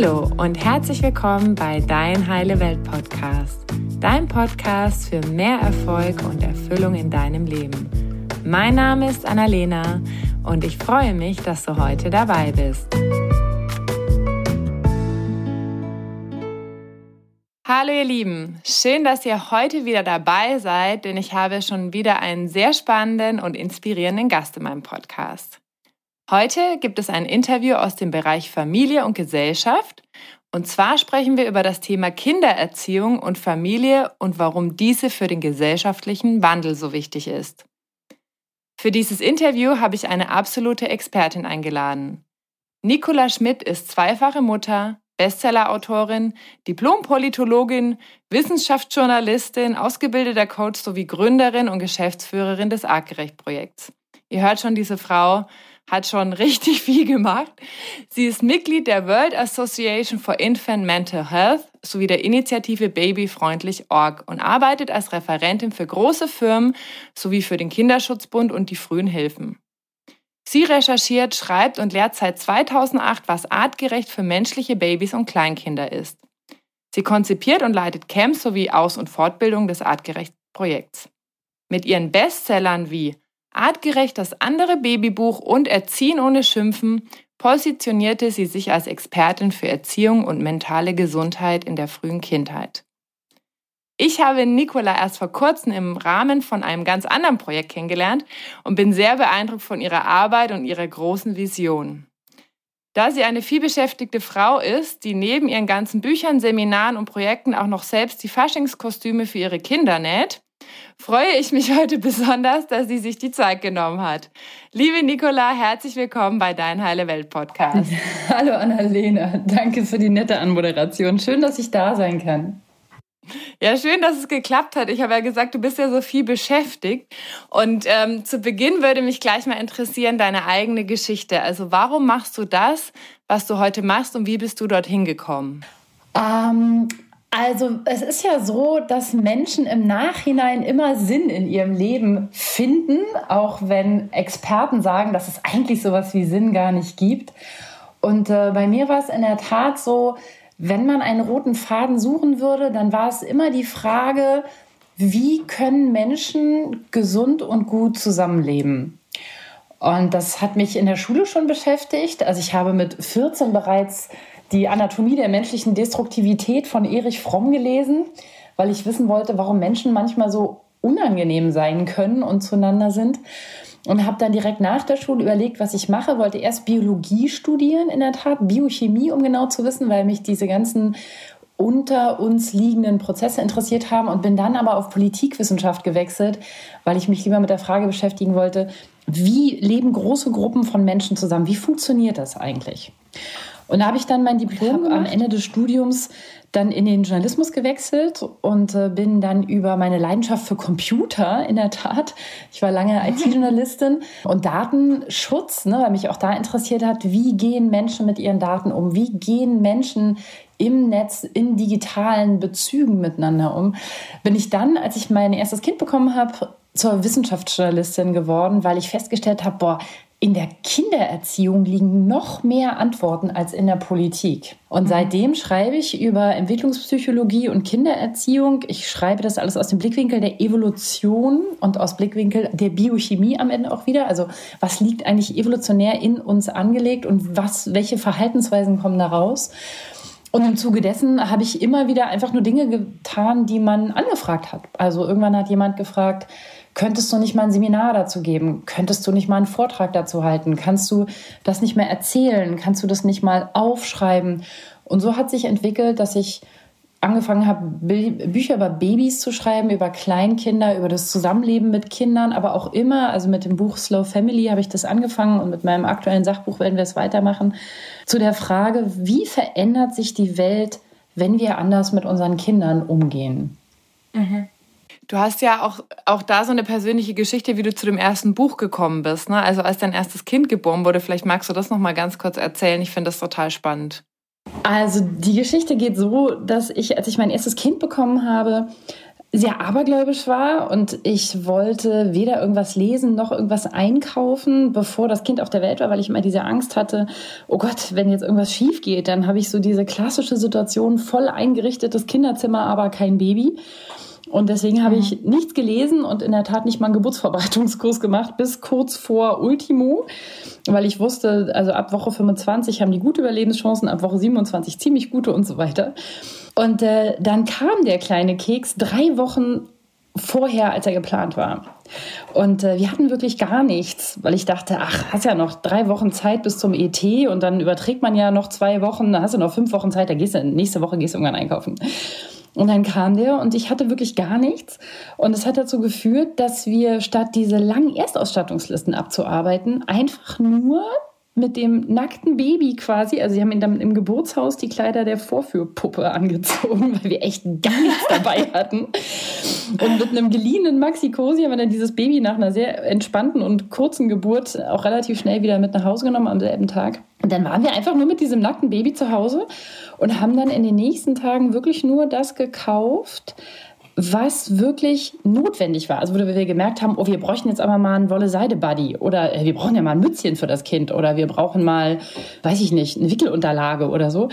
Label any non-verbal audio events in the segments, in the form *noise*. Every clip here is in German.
Hallo und herzlich willkommen bei Dein Heile Welt Podcast, dein Podcast für mehr Erfolg und Erfüllung in deinem Leben. Mein Name ist Annalena und ich freue mich, dass du heute dabei bist. Hallo ihr Lieben, schön, dass ihr heute wieder dabei seid, denn ich habe schon wieder einen sehr spannenden und inspirierenden Gast in meinem Podcast. Heute gibt es ein Interview aus dem Bereich Familie und Gesellschaft. Und zwar sprechen wir über das Thema Kindererziehung und Familie und warum diese für den gesellschaftlichen Wandel so wichtig ist. Für dieses Interview habe ich eine absolute Expertin eingeladen. Nicola Schmidt ist zweifache Mutter, Bestsellerautorin, Diplompolitologin, Wissenschaftsjournalistin, ausgebildeter Coach sowie Gründerin und Geschäftsführerin des Artgerecht-Projekts. Ihr hört schon, diese Frau hat schon richtig *laughs* viel gemacht. Sie ist Mitglied der World Association for Infant Mental Health sowie der Initiative Babyfreundlich.org und arbeitet als Referentin für große Firmen sowie für den Kinderschutzbund und die frühen Hilfen. Sie recherchiert, schreibt und lehrt seit 2008, was artgerecht für menschliche Babys und Kleinkinder ist. Sie konzipiert und leitet Camps sowie Aus- und Fortbildung des Artgerecht-Projekts. Mit ihren Bestsellern wie Artgerecht das andere Babybuch und Erziehen ohne Schimpfen positionierte sie sich als Expertin für Erziehung und mentale Gesundheit in der frühen Kindheit. Ich habe Nicola erst vor kurzem im Rahmen von einem ganz anderen Projekt kennengelernt und bin sehr beeindruckt von ihrer Arbeit und ihrer großen Vision. Da sie eine vielbeschäftigte Frau ist, die neben ihren ganzen Büchern, Seminaren und Projekten auch noch selbst die Faschingskostüme für ihre Kinder näht, freue ich mich *laughs* heute besonders, dass sie sich die Zeit genommen hat. Liebe Nicola, herzlich willkommen bei Dein Heile Welt Podcast. *laughs* Hallo Annalena, danke für die nette Anmoderation. Schön, dass ich da sein kann. Ja, schön, dass es geklappt hat. Ich habe ja gesagt, du bist ja so viel beschäftigt. Und ähm, zu Beginn würde mich gleich mal interessieren, deine eigene Geschichte. Also warum machst du das, was du heute machst und wie bist du dorthin gekommen? Ähm, also es ist ja so, dass Menschen im Nachhinein immer Sinn in ihrem Leben finden, auch wenn Experten sagen, dass es eigentlich sowas wie Sinn gar nicht gibt. Und äh, bei mir war es in der Tat so, wenn man einen roten Faden suchen würde, dann war es immer die Frage, wie können Menschen gesund und gut zusammenleben? Und das hat mich in der Schule schon beschäftigt. Also ich habe mit 14 bereits die Anatomie der menschlichen Destruktivität von Erich Fromm gelesen, weil ich wissen wollte, warum Menschen manchmal so unangenehm sein können und zueinander sind. Und habe dann direkt nach der Schule überlegt, was ich mache. Wollte erst Biologie studieren, in der Tat, Biochemie, um genau zu wissen, weil mich diese ganzen unter uns liegenden Prozesse interessiert haben und bin dann aber auf Politikwissenschaft gewechselt, weil ich mich lieber mit der Frage beschäftigen wollte, wie leben große Gruppen von Menschen zusammen? Wie funktioniert das eigentlich? Und da habe ich dann mein Diplom am Ende des Studiums dann in den Journalismus gewechselt und äh, bin dann über meine Leidenschaft für Computer in der Tat. Ich war lange IT-Journalistin und Datenschutz, ne, weil mich auch da interessiert hat, wie gehen Menschen mit ihren Daten um? Wie gehen Menschen im Netz, in digitalen Bezügen miteinander um? Bin ich dann, als ich mein erstes Kind bekommen habe, zur Wissenschaftsjournalistin geworden, weil ich festgestellt habe, boah, in der Kindererziehung liegen noch mehr Antworten als in der Politik. Und mhm. seitdem schreibe ich über Entwicklungspsychologie und Kindererziehung. Ich schreibe das alles aus dem Blickwinkel der Evolution und aus Blickwinkel der Biochemie am Ende auch wieder. Also was liegt eigentlich evolutionär in uns angelegt und was, welche Verhaltensweisen kommen da raus? Und im Zuge dessen habe ich immer wieder einfach nur Dinge getan, die man angefragt hat. Also irgendwann hat jemand gefragt, Könntest du nicht mal ein Seminar dazu geben? Könntest du nicht mal einen Vortrag dazu halten? Kannst du das nicht mehr erzählen? Kannst du das nicht mal aufschreiben? Und so hat sich entwickelt, dass ich angefangen habe, Bücher über Babys zu schreiben, über Kleinkinder, über das Zusammenleben mit Kindern, aber auch immer, also mit dem Buch Slow Family habe ich das angefangen und mit meinem aktuellen Sachbuch werden wir es weitermachen, zu der Frage, wie verändert sich die Welt, wenn wir anders mit unseren Kindern umgehen? Mhm. Du hast ja auch, auch da so eine persönliche Geschichte, wie du zu dem ersten Buch gekommen bist. Ne? Also als dein erstes Kind geboren wurde. Vielleicht magst du das noch mal ganz kurz erzählen. Ich finde das total spannend. Also die Geschichte geht so, dass ich, als ich mein erstes Kind bekommen habe, sehr abergläubisch war und ich wollte weder irgendwas lesen noch irgendwas einkaufen, bevor das Kind auf der Welt war, weil ich immer diese Angst hatte, oh Gott, wenn jetzt irgendwas schief geht, dann habe ich so diese klassische Situation, voll eingerichtetes Kinderzimmer, aber kein Baby. Und deswegen habe ich mhm. nichts gelesen und in der Tat nicht mal einen Geburtsvorbereitungskurs gemacht, bis kurz vor Ultimo, weil ich wusste, also ab Woche 25 haben die gute Überlebenschancen, ab Woche 27 ziemlich gute und so weiter. Und äh, dann kam der kleine Keks drei Wochen vorher, als er geplant war. Und äh, wir hatten wirklich gar nichts, weil ich dachte, ach, hast ja noch drei Wochen Zeit bis zum ET und dann überträgt man ja noch zwei Wochen, dann hast du noch fünf Wochen Zeit, da gehst du nächste Woche gehst du irgendwann einkaufen. Und dann kam der und ich hatte wirklich gar nichts. Und es hat dazu geführt, dass wir statt diese langen Erstausstattungslisten abzuarbeiten, einfach nur mit dem nackten Baby quasi, also sie haben ihn dann im Geburtshaus die Kleider der Vorführpuppe angezogen, *laughs* weil wir echt gar nichts dabei hatten. Und mit einem geliehenen Maxi-Cosi haben wir dann dieses Baby nach einer sehr entspannten und kurzen Geburt auch relativ schnell wieder mit nach Hause genommen am selben Tag. Und dann waren wir einfach nur mit diesem nackten Baby zu Hause und haben dann in den nächsten Tagen wirklich nur das gekauft, was wirklich notwendig war. Also wo wir gemerkt haben, oh, wir bräuchten jetzt aber mal einen Wolle-Seide-Buddy oder äh, wir brauchen ja mal ein Mützchen für das Kind oder wir brauchen mal, weiß ich nicht, eine Wickelunterlage oder so.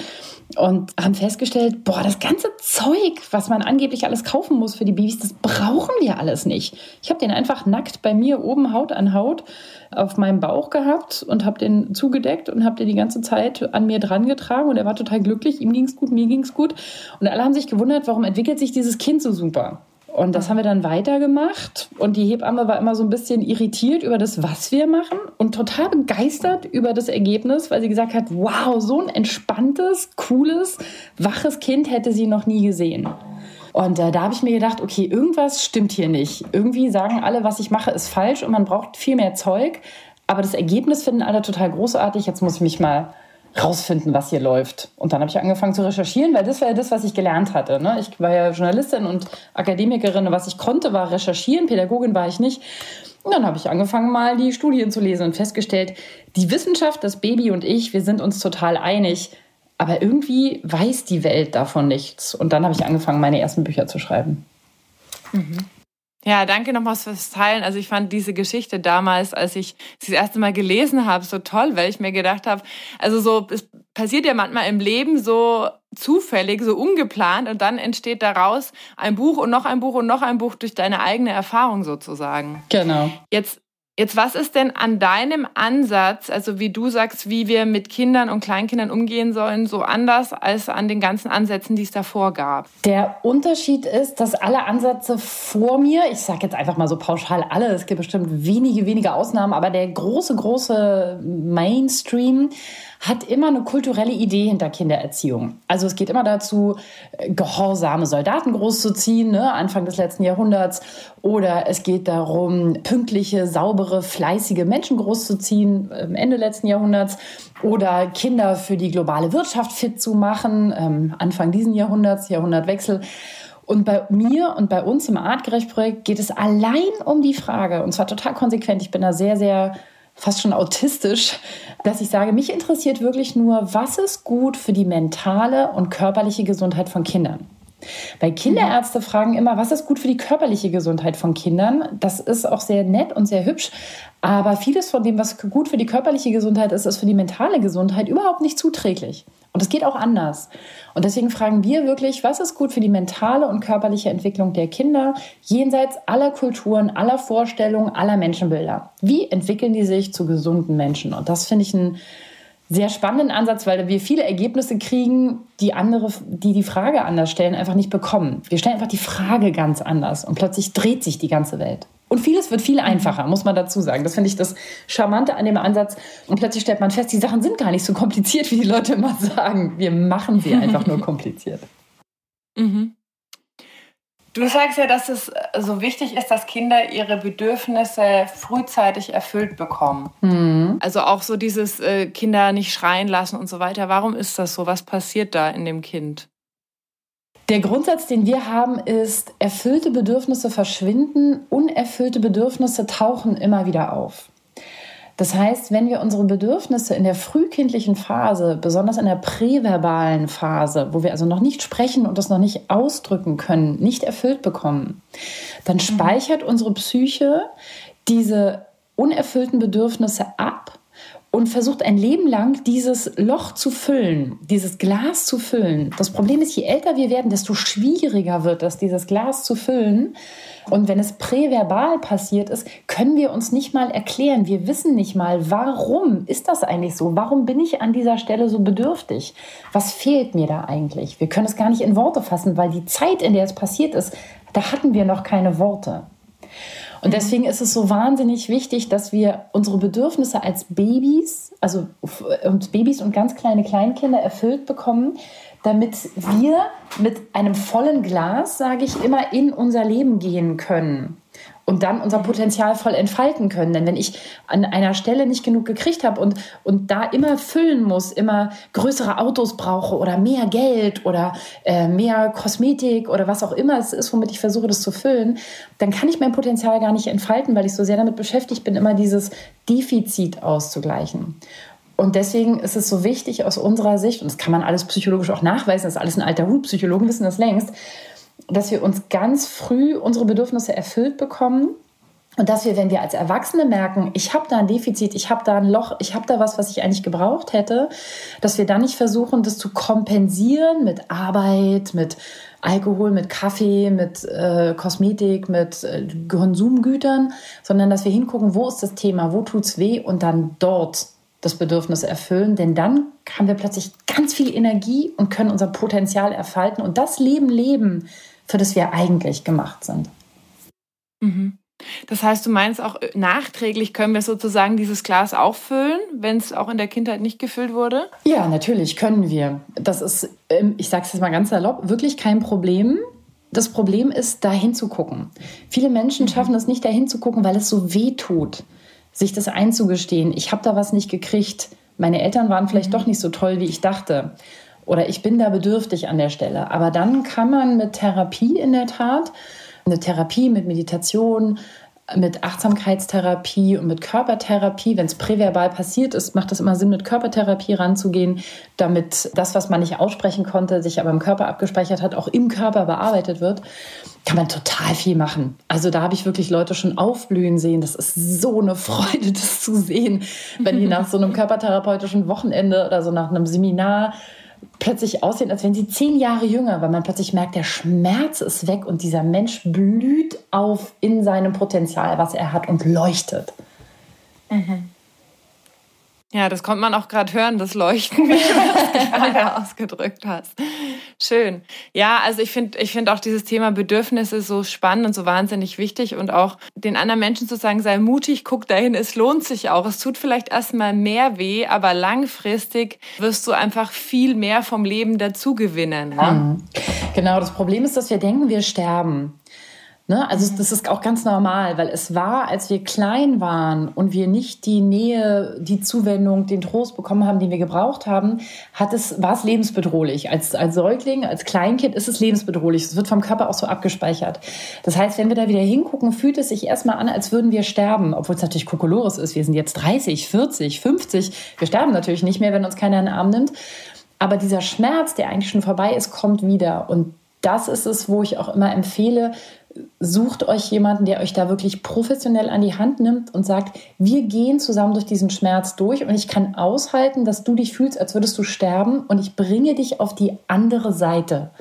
Und haben festgestellt, boah, das ganze Zeug, was man angeblich alles kaufen muss für die Babys, das brauchen wir alles nicht. Ich habe den einfach nackt bei mir oben Haut an Haut auf meinem Bauch gehabt und habe den zugedeckt und habe den die ganze Zeit an mir dran getragen und er war total glücklich. Ihm ging es gut, mir ging es gut. Und alle haben sich gewundert, warum entwickelt sich dieses Kind so super. Und das haben wir dann weitergemacht. Und die Hebamme war immer so ein bisschen irritiert über das, was wir machen und total begeistert über das Ergebnis, weil sie gesagt hat, wow, so ein entspanntes, cooles, waches Kind hätte sie noch nie gesehen. Und äh, da habe ich mir gedacht, okay, irgendwas stimmt hier nicht. Irgendwie sagen alle, was ich mache, ist falsch und man braucht viel mehr Zeug. Aber das Ergebnis finden alle total großartig. Jetzt muss ich mich mal rausfinden, was hier läuft. Und dann habe ich angefangen zu recherchieren, weil das war ja das, was ich gelernt hatte. Ne? Ich war ja Journalistin und Akademikerin. Was ich konnte, war recherchieren. Pädagogin war ich nicht. Und dann habe ich angefangen, mal die Studien zu lesen und festgestellt, die Wissenschaft, das Baby und ich, wir sind uns total einig. Aber irgendwie weiß die Welt davon nichts. Und dann habe ich angefangen, meine ersten Bücher zu schreiben. Mhm. Ja, danke nochmals fürs Teilen. Also ich fand diese Geschichte damals, als ich sie das erste Mal gelesen habe, so toll, weil ich mir gedacht habe, also so, es passiert ja manchmal im Leben so zufällig, so ungeplant und dann entsteht daraus ein Buch und noch ein Buch und noch ein Buch durch deine eigene Erfahrung sozusagen. Genau. Jetzt Jetzt, was ist denn an deinem Ansatz, also wie du sagst, wie wir mit Kindern und Kleinkindern umgehen sollen, so anders als an den ganzen Ansätzen, die es davor gab? Der Unterschied ist, dass alle Ansätze vor mir, ich sage jetzt einfach mal so pauschal alle, es gibt bestimmt wenige, wenige Ausnahmen, aber der große, große Mainstream hat immer eine kulturelle Idee hinter Kindererziehung. Also es geht immer dazu, gehorsame Soldaten großzuziehen, ne, Anfang des letzten Jahrhunderts, oder es geht darum, pünktliche, saubere, fleißige Menschen großzuziehen, Ende letzten Jahrhunderts, oder Kinder für die globale Wirtschaft fit zu machen, ähm, Anfang diesen Jahrhunderts, Jahrhundertwechsel. Und bei mir und bei uns im Artgerecht-Projekt geht es allein um die Frage, und zwar total konsequent, ich bin da sehr, sehr fast schon autistisch, dass ich sage, mich interessiert wirklich nur, was ist gut für die mentale und körperliche Gesundheit von Kindern. Weil Kinderärzte fragen immer, was ist gut für die körperliche Gesundheit von Kindern? Das ist auch sehr nett und sehr hübsch. Aber vieles von dem, was gut für die körperliche Gesundheit ist, ist für die mentale Gesundheit überhaupt nicht zuträglich. Und es geht auch anders. Und deswegen fragen wir wirklich, was ist gut für die mentale und körperliche Entwicklung der Kinder jenseits aller Kulturen, aller Vorstellungen, aller Menschenbilder? Wie entwickeln die sich zu gesunden Menschen? Und das finde ich einen sehr spannenden Ansatz, weil wir viele Ergebnisse kriegen, die andere, die die Frage anders stellen, einfach nicht bekommen. Wir stellen einfach die Frage ganz anders und plötzlich dreht sich die ganze Welt. Und vieles wird viel einfacher, muss man dazu sagen. Das finde ich das Charmante an dem Ansatz. Und plötzlich stellt man fest, die Sachen sind gar nicht so kompliziert, wie die Leute immer sagen. Wir machen sie einfach nur *laughs* kompliziert. Mhm. Du sagst ja, dass es so wichtig ist, dass Kinder ihre Bedürfnisse frühzeitig erfüllt bekommen. Mhm. Also auch so dieses äh, Kinder nicht schreien lassen und so weiter. Warum ist das so? Was passiert da in dem Kind? Der Grundsatz, den wir haben, ist, erfüllte Bedürfnisse verschwinden, unerfüllte Bedürfnisse tauchen immer wieder auf. Das heißt, wenn wir unsere Bedürfnisse in der frühkindlichen Phase, besonders in der präverbalen Phase, wo wir also noch nicht sprechen und das noch nicht ausdrücken können, nicht erfüllt bekommen, dann mhm. speichert unsere Psyche diese unerfüllten Bedürfnisse ab und versucht ein Leben lang dieses Loch zu füllen, dieses Glas zu füllen. Das Problem ist, je älter wir werden, desto schwieriger wird es, dieses Glas zu füllen. Und wenn es präverbal passiert ist, können wir uns nicht mal erklären. Wir wissen nicht mal, warum ist das eigentlich so? Warum bin ich an dieser Stelle so bedürftig? Was fehlt mir da eigentlich? Wir können es gar nicht in Worte fassen, weil die Zeit, in der es passiert ist, da hatten wir noch keine Worte. Und mhm. deswegen ist es so wahnsinnig wichtig, dass wir unsere Bedürfnisse als Babys, also und Babys und ganz kleine Kleinkinder erfüllt bekommen, damit wir mit einem vollen Glas, sage ich immer, in unser Leben gehen können und dann unser Potenzial voll entfalten können. Denn wenn ich an einer Stelle nicht genug gekriegt habe und, und da immer füllen muss, immer größere Autos brauche oder mehr Geld oder äh, mehr Kosmetik oder was auch immer es ist, womit ich versuche, das zu füllen, dann kann ich mein Potenzial gar nicht entfalten, weil ich so sehr damit beschäftigt bin, immer dieses Defizit auszugleichen. Und deswegen ist es so wichtig aus unserer Sicht, und das kann man alles psychologisch auch nachweisen, das ist alles ein alter Hut, Psychologen wissen das längst, dass wir uns ganz früh unsere Bedürfnisse erfüllt bekommen und dass wir, wenn wir als Erwachsene merken, ich habe da ein Defizit, ich habe da ein Loch, ich habe da was, was ich eigentlich gebraucht hätte, dass wir dann nicht versuchen, das zu kompensieren mit Arbeit, mit Alkohol, mit Kaffee, mit äh, Kosmetik, mit äh, Konsumgütern, sondern dass wir hingucken, wo ist das Thema, wo tut's weh und dann dort das Bedürfnis erfüllen, denn dann haben wir plötzlich ganz viel Energie und können unser Potenzial erfalten und das Leben leben, für das wir eigentlich gemacht sind. Mhm. Das heißt, du meinst auch äh, nachträglich können wir sozusagen dieses Glas auffüllen, wenn es auch in der Kindheit nicht gefüllt wurde? Ja, natürlich können wir. Das ist, ähm, ich sage es jetzt mal ganz salopp, wirklich kein Problem. Das Problem ist, da hinzugucken. Viele Menschen mhm. schaffen es nicht, da hinzugucken, weil es so weh tut, sich das einzugestehen. Ich habe da was nicht gekriegt. Meine Eltern waren vielleicht mhm. doch nicht so toll, wie ich dachte oder ich bin da bedürftig an der Stelle. Aber dann kann man mit Therapie in der Tat, eine Therapie mit Meditation, mit Achtsamkeitstherapie und mit Körpertherapie, wenn es präverbal passiert ist, macht es immer Sinn, mit Körpertherapie ranzugehen, damit das, was man nicht aussprechen konnte, sich aber im Körper abgespeichert hat, auch im Körper bearbeitet wird, kann man total viel machen. Also da habe ich wirklich Leute schon aufblühen sehen. Das ist so eine Freude, das zu sehen, wenn die *laughs* nach so einem körpertherapeutischen Wochenende oder so nach einem Seminar plötzlich aussehen, als wenn sie zehn Jahre jünger, weil man plötzlich merkt, der Schmerz ist weg und dieser Mensch blüht auf in seinem Potenzial, was er hat und leuchtet. Mhm. Ja, das konnte man auch gerade hören, das Leuchten, *laughs* wie du das gerade ausgedrückt hast. Schön. Ja, also ich finde ich finde auch dieses Thema Bedürfnisse so spannend und so wahnsinnig wichtig und auch den anderen Menschen zu sagen, sei mutig, guck dahin, es lohnt sich auch. Es tut vielleicht erstmal mehr weh, aber langfristig wirst du einfach viel mehr vom Leben dazu gewinnen. Ne? Mhm. Genau, das Problem ist, dass wir denken, wir sterben. Ne? Also mhm. das ist auch ganz normal, weil es war, als wir klein waren und wir nicht die Nähe, die Zuwendung, den Trost bekommen haben, den wir gebraucht haben, hat es, war es lebensbedrohlich. Als, als Säugling, als Kleinkind ist es lebensbedrohlich. Es wird vom Körper auch so abgespeichert. Das heißt, wenn wir da wieder hingucken, fühlt es sich erstmal an, als würden wir sterben, obwohl es natürlich Kokolores ist. Wir sind jetzt 30, 40, 50. Wir sterben natürlich nicht mehr, wenn uns keiner in den Arm nimmt. Aber dieser Schmerz, der eigentlich schon vorbei ist, kommt wieder. Und das ist es, wo ich auch immer empfehle, sucht euch jemanden, der euch da wirklich professionell an die Hand nimmt und sagt, wir gehen zusammen durch diesen Schmerz durch und ich kann aushalten, dass du dich fühlst, als würdest du sterben und ich bringe dich auf die andere Seite.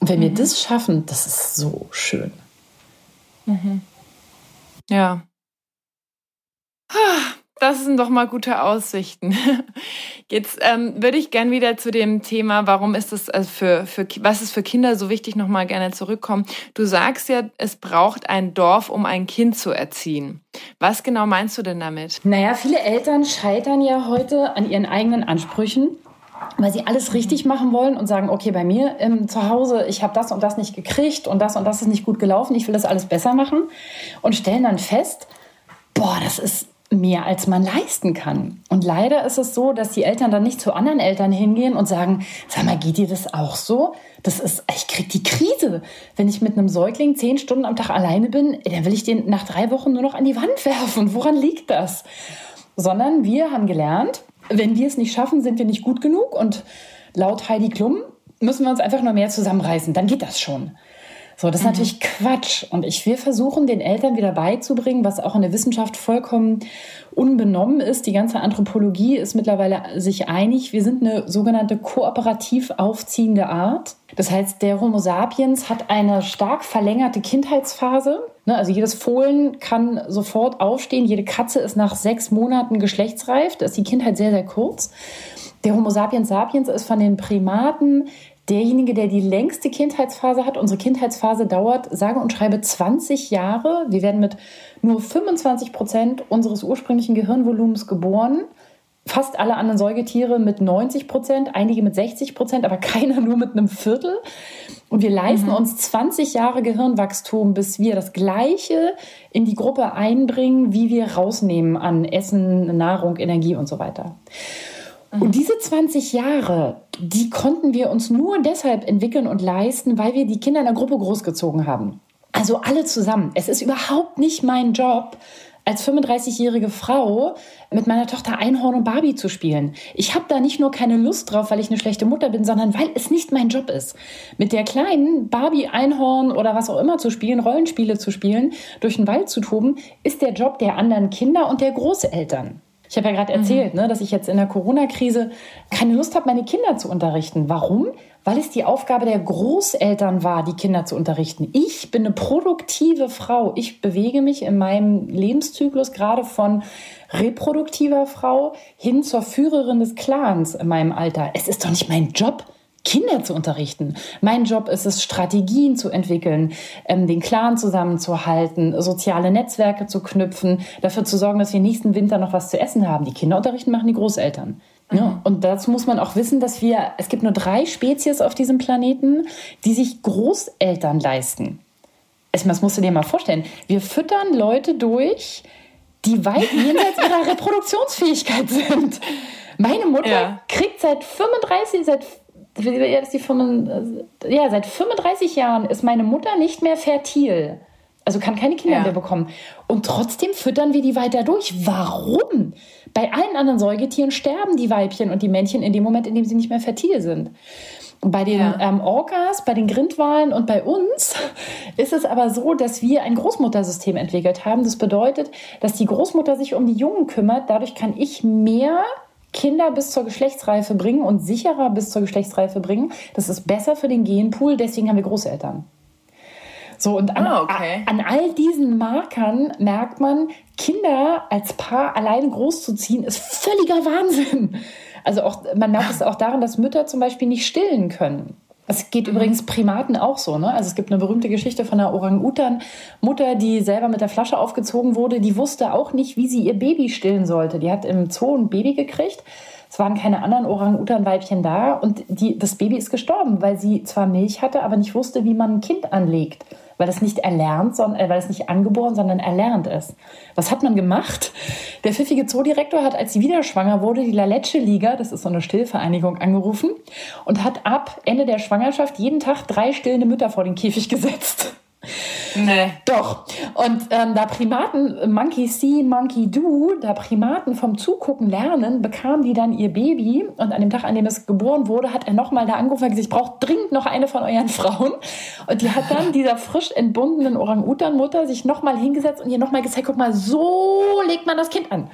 Und wenn mhm. wir das schaffen, das ist so schön. Mhm. Ja. Das sind doch mal gute Aussichten. *laughs* Jetzt ähm, würde ich gern wieder zu dem Thema, warum ist das also für, für was ist für Kinder so wichtig, nochmal gerne zurückkommen. Du sagst ja, es braucht ein Dorf, um ein Kind zu erziehen. Was genau meinst du denn damit? Naja, viele Eltern scheitern ja heute an ihren eigenen Ansprüchen weil sie alles richtig machen wollen und sagen, okay, bei mir ähm, zu Hause, ich habe das und das nicht gekriegt und das und das ist nicht gut gelaufen, ich will das alles besser machen und stellen dann fest, boah, das ist mehr als man leisten kann. Und leider ist es so, dass die Eltern dann nicht zu anderen Eltern hingehen und sagen, sag mal, geht dir das auch so? Das ist, ich krieg die Krise. Wenn ich mit einem Säugling zehn Stunden am Tag alleine bin, dann will ich den nach drei Wochen nur noch an die Wand werfen. Woran liegt das? sondern wir haben gelernt, wenn wir es nicht schaffen, sind wir nicht gut genug und laut Heidi Klum müssen wir uns einfach nur mehr zusammenreißen, dann geht das schon. So, das ist mhm. natürlich Quatsch. Und ich will versuchen, den Eltern wieder beizubringen, was auch in der Wissenschaft vollkommen unbenommen ist. Die ganze Anthropologie ist mittlerweile sich einig. Wir sind eine sogenannte kooperativ aufziehende Art. Das heißt, der Homo sapiens hat eine stark verlängerte Kindheitsphase. Ne, also jedes Fohlen kann sofort aufstehen. Jede Katze ist nach sechs Monaten geschlechtsreif. Da ist die Kindheit sehr, sehr kurz. Der Homo sapiens sapiens ist von den Primaten derjenige, der die längste Kindheitsphase hat. Unsere Kindheitsphase dauert, sage und schreibe, 20 Jahre. Wir werden mit nur 25 Prozent unseres ursprünglichen Gehirnvolumens geboren. Fast alle anderen Säugetiere mit 90 Prozent, einige mit 60 Prozent, aber *laughs* keiner nur mit einem Viertel. Und wir leisten mhm. uns 20 Jahre Gehirnwachstum, bis wir das Gleiche in die Gruppe einbringen, wie wir rausnehmen an Essen, Nahrung, Energie und so weiter. Und diese 20 Jahre, die konnten wir uns nur deshalb entwickeln und leisten, weil wir die Kinder in der Gruppe großgezogen haben. Also alle zusammen. Es ist überhaupt nicht mein Job, als 35-jährige Frau mit meiner Tochter Einhorn und Barbie zu spielen. Ich habe da nicht nur keine Lust drauf, weil ich eine schlechte Mutter bin, sondern weil es nicht mein Job ist. Mit der kleinen Barbie, Einhorn oder was auch immer zu spielen, Rollenspiele zu spielen, durch den Wald zu toben, ist der Job der anderen Kinder und der Großeltern. Ich habe ja gerade erzählt, mhm. ne, dass ich jetzt in der Corona-Krise keine Lust habe, meine Kinder zu unterrichten. Warum? Weil es die Aufgabe der Großeltern war, die Kinder zu unterrichten. Ich bin eine produktive Frau. Ich bewege mich in meinem Lebenszyklus gerade von reproduktiver Frau hin zur Führerin des Clans in meinem Alter. Es ist doch nicht mein Job, Kinder zu unterrichten. Mein Job ist es, Strategien zu entwickeln, ähm, den Clan zusammenzuhalten, soziale Netzwerke zu knüpfen, dafür zu sorgen, dass wir nächsten Winter noch was zu essen haben. Die Kinder unterrichten machen die Großeltern. Mhm. Ja, und dazu muss man auch wissen, dass wir, es gibt nur drei Spezies auf diesem Planeten, die sich Großeltern leisten. Das musst du dir mal vorstellen. Wir füttern Leute durch, die weit jenseits ihrer *laughs* Reproduktionsfähigkeit sind. Meine Mutter ja. kriegt seit 35, seit ist die 35, ja, seit 35 Jahren ist meine Mutter nicht mehr fertil. Also kann keine Kinder ja. mehr bekommen. Und trotzdem füttern wir die weiter durch. Warum? Bei allen anderen Säugetieren sterben die Weibchen und die Männchen in dem Moment, in dem sie nicht mehr fertil sind. Bei den ja. ähm, Orcas, bei den Grindwalen und bei uns *laughs* ist es aber so, dass wir ein Großmuttersystem entwickelt haben. Das bedeutet, dass die Großmutter sich um die Jungen kümmert. Dadurch kann ich mehr Kinder bis zur Geschlechtsreife bringen und sicherer bis zur Geschlechtsreife bringen. Das ist besser für den Genpool, deswegen haben wir Großeltern. So, und an, ah, okay. an all diesen Markern merkt man, Kinder als Paar alleine großzuziehen, ist völliger Wahnsinn. Also auch, man merkt es auch daran, dass Mütter zum Beispiel nicht stillen können. Es geht mhm. übrigens Primaten auch so. Ne? Also es gibt eine berühmte Geschichte von einer Orang-Utan-Mutter, die selber mit der Flasche aufgezogen wurde. Die wusste auch nicht, wie sie ihr Baby stillen sollte. Die hat im Zoo ein Baby gekriegt. Es waren keine anderen Orang-Utan-Weibchen da und die, das Baby ist gestorben, weil sie zwar Milch hatte, aber nicht wusste, wie man ein Kind anlegt weil es nicht erlernt, sondern, äh, weil es nicht angeboren, sondern erlernt ist. Was hat man gemacht? Der pfiffige Zoodirektor hat, als sie wieder schwanger wurde, die La Leche Liga, das ist so eine Stillvereinigung, angerufen und hat ab Ende der Schwangerschaft jeden Tag drei stillende Mütter vor den Käfig gesetzt. Nee. Doch. Und ähm, da Primaten, Monkey See, Monkey Do, da Primaten vom Zugucken lernen, bekamen die dann ihr Baby. Und an dem Tag, an dem es geboren wurde, hat er nochmal da angerufen und gesagt, ich brauche dringend noch eine von euren *laughs* Frauen. Und die hat dann dieser frisch entbundenen Orang-Utan-Mutter sich nochmal hingesetzt und ihr nochmal gezeigt, guck mal, so legt man das Kind an.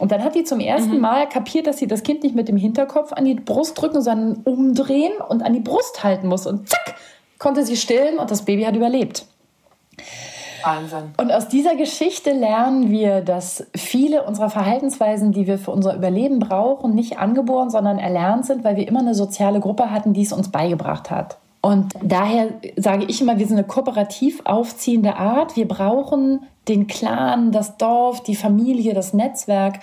Und dann hat die zum ersten mhm. Mal kapiert, dass sie das Kind nicht mit dem Hinterkopf an die Brust drücken, sondern umdrehen und an die Brust halten muss. Und zack, konnte sie stillen und das Baby hat überlebt. Wahnsinn. Und aus dieser Geschichte lernen wir, dass viele unserer Verhaltensweisen, die wir für unser Überleben brauchen, nicht angeboren, sondern erlernt sind, weil wir immer eine soziale Gruppe hatten, die es uns beigebracht hat. Und daher sage ich immer, wir sind eine kooperativ aufziehende Art. Wir brauchen den Clan, das Dorf, die Familie, das Netzwerk.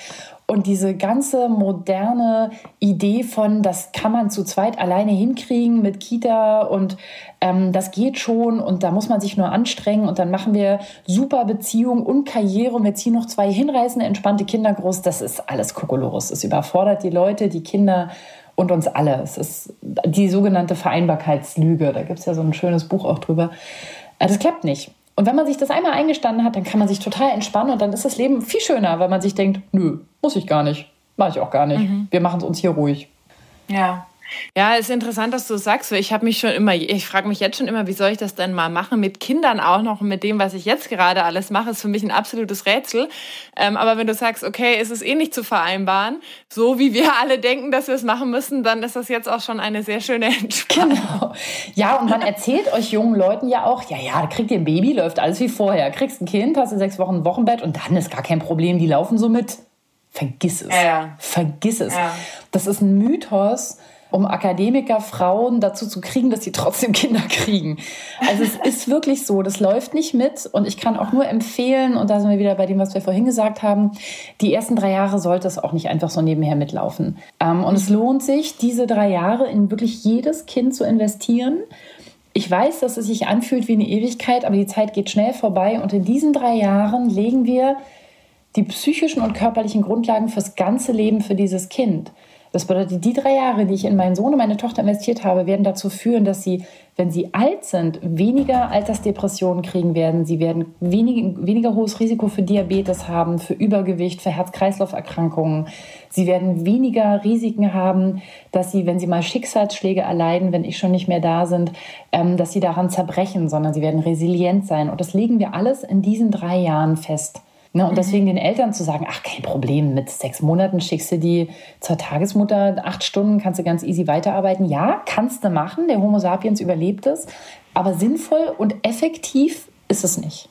Und diese ganze moderne Idee von, das kann man zu zweit alleine hinkriegen mit Kita und ähm, das geht schon und da muss man sich nur anstrengen und dann machen wir super Beziehung und Karriere und wir ziehen noch zwei hinreißende, entspannte Kinder groß. Das ist alles Kokolores. Es überfordert die Leute, die Kinder und uns alle. Es ist die sogenannte Vereinbarkeitslüge. Da gibt es ja so ein schönes Buch auch drüber. Äh, das klappt nicht. Und wenn man sich das einmal eingestanden hat, dann kann man sich total entspannen und dann ist das Leben viel schöner, weil man sich denkt, nö, muss ich gar nicht, mache ich auch gar nicht. Mhm. Wir machen es uns hier ruhig. Ja. Ja, ist interessant, dass du sagst. Ich habe mich schon immer, ich frage mich jetzt schon immer, wie soll ich das denn mal machen mit Kindern auch noch und mit dem, was ich jetzt gerade alles mache, ist für mich ein absolutes Rätsel. Ähm, aber wenn du sagst, okay, ist es eh nicht zu vereinbaren, so wie wir alle denken, dass wir es machen müssen, dann ist das jetzt auch schon eine sehr schöne *laughs* Entspannung. Genau. Ja, und man erzählt euch jungen Leuten ja auch, ja, ja, kriegt ihr ein Baby, läuft alles wie vorher. Kriegst ein Kind, hast du sechs Wochen ein Wochenbett und dann ist gar kein Problem, die laufen so mit. Vergiss es. Ja, ja. Vergiss es. Ja. Das ist ein Mythos um Akademikerfrauen dazu zu kriegen, dass sie trotzdem *laughs* Kinder kriegen. Also es ist wirklich so, das läuft nicht mit und ich kann auch nur empfehlen, und da sind wir wieder bei dem, was wir vorhin gesagt haben, die ersten drei Jahre sollte es auch nicht einfach so nebenher mitlaufen. Ähm, und es lohnt sich, diese drei Jahre in wirklich jedes Kind zu investieren. Ich weiß, dass es sich anfühlt wie eine Ewigkeit, aber die Zeit geht schnell vorbei und in diesen drei Jahren legen wir die psychischen und körperlichen Grundlagen fürs ganze Leben für dieses Kind. Das bedeutet, die drei Jahre, die ich in meinen Sohn und meine Tochter investiert habe, werden dazu führen, dass sie, wenn sie alt sind, weniger Altersdepressionen kriegen werden. Sie werden wenig, weniger hohes Risiko für Diabetes haben, für Übergewicht, für Herz-Kreislauf-Erkrankungen. Sie werden weniger Risiken haben, dass sie, wenn sie mal Schicksalsschläge erleiden, wenn ich schon nicht mehr da sind, ähm, dass sie daran zerbrechen, sondern sie werden resilient sein. Und das legen wir alles in diesen drei Jahren fest. Ne, und mhm. deswegen den Eltern zu sagen, ach, kein Problem, mit sechs Monaten schickst du die zur Tagesmutter, acht Stunden kannst du ganz easy weiterarbeiten. Ja, kannst du machen, der Homo sapiens überlebt es, aber sinnvoll und effektiv ist es nicht.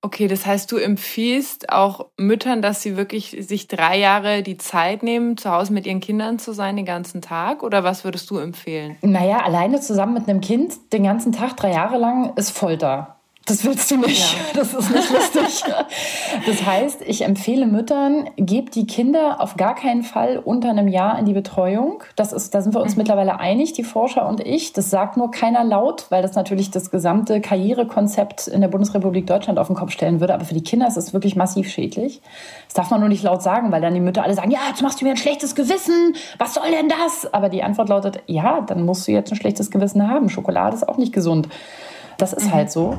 Okay, das heißt, du empfiehlst auch Müttern, dass sie wirklich sich drei Jahre die Zeit nehmen, zu Hause mit ihren Kindern zu sein den ganzen Tag? Oder was würdest du empfehlen? Naja, alleine zusammen mit einem Kind den ganzen Tag, drei Jahre lang, ist Folter. Das willst du nicht. Ja. *laughs* Das ist nicht lustig. *laughs* Das heißt, ich empfehle Müttern, gebt die Kinder auf gar keinen Fall unter einem Jahr in die Betreuung. Das ist, da sind wir uns mhm. mittlerweile einig, die Forscher und ich. Das sagt nur keiner laut, weil das natürlich das gesamte Karrierekonzept in der Bundesrepublik Deutschland auf den Kopf stellen würde. Aber für die Kinder ist es wirklich massiv schädlich. Das darf man nur nicht laut sagen, weil dann die Mütter alle sagen, ja, jetzt machst du mir ein schlechtes Gewissen. Was soll denn das? Aber die Antwort lautet, ja, dann musst du jetzt ein schlechtes Gewissen haben. Schokolade ist auch nicht gesund. Das ist mhm. halt so.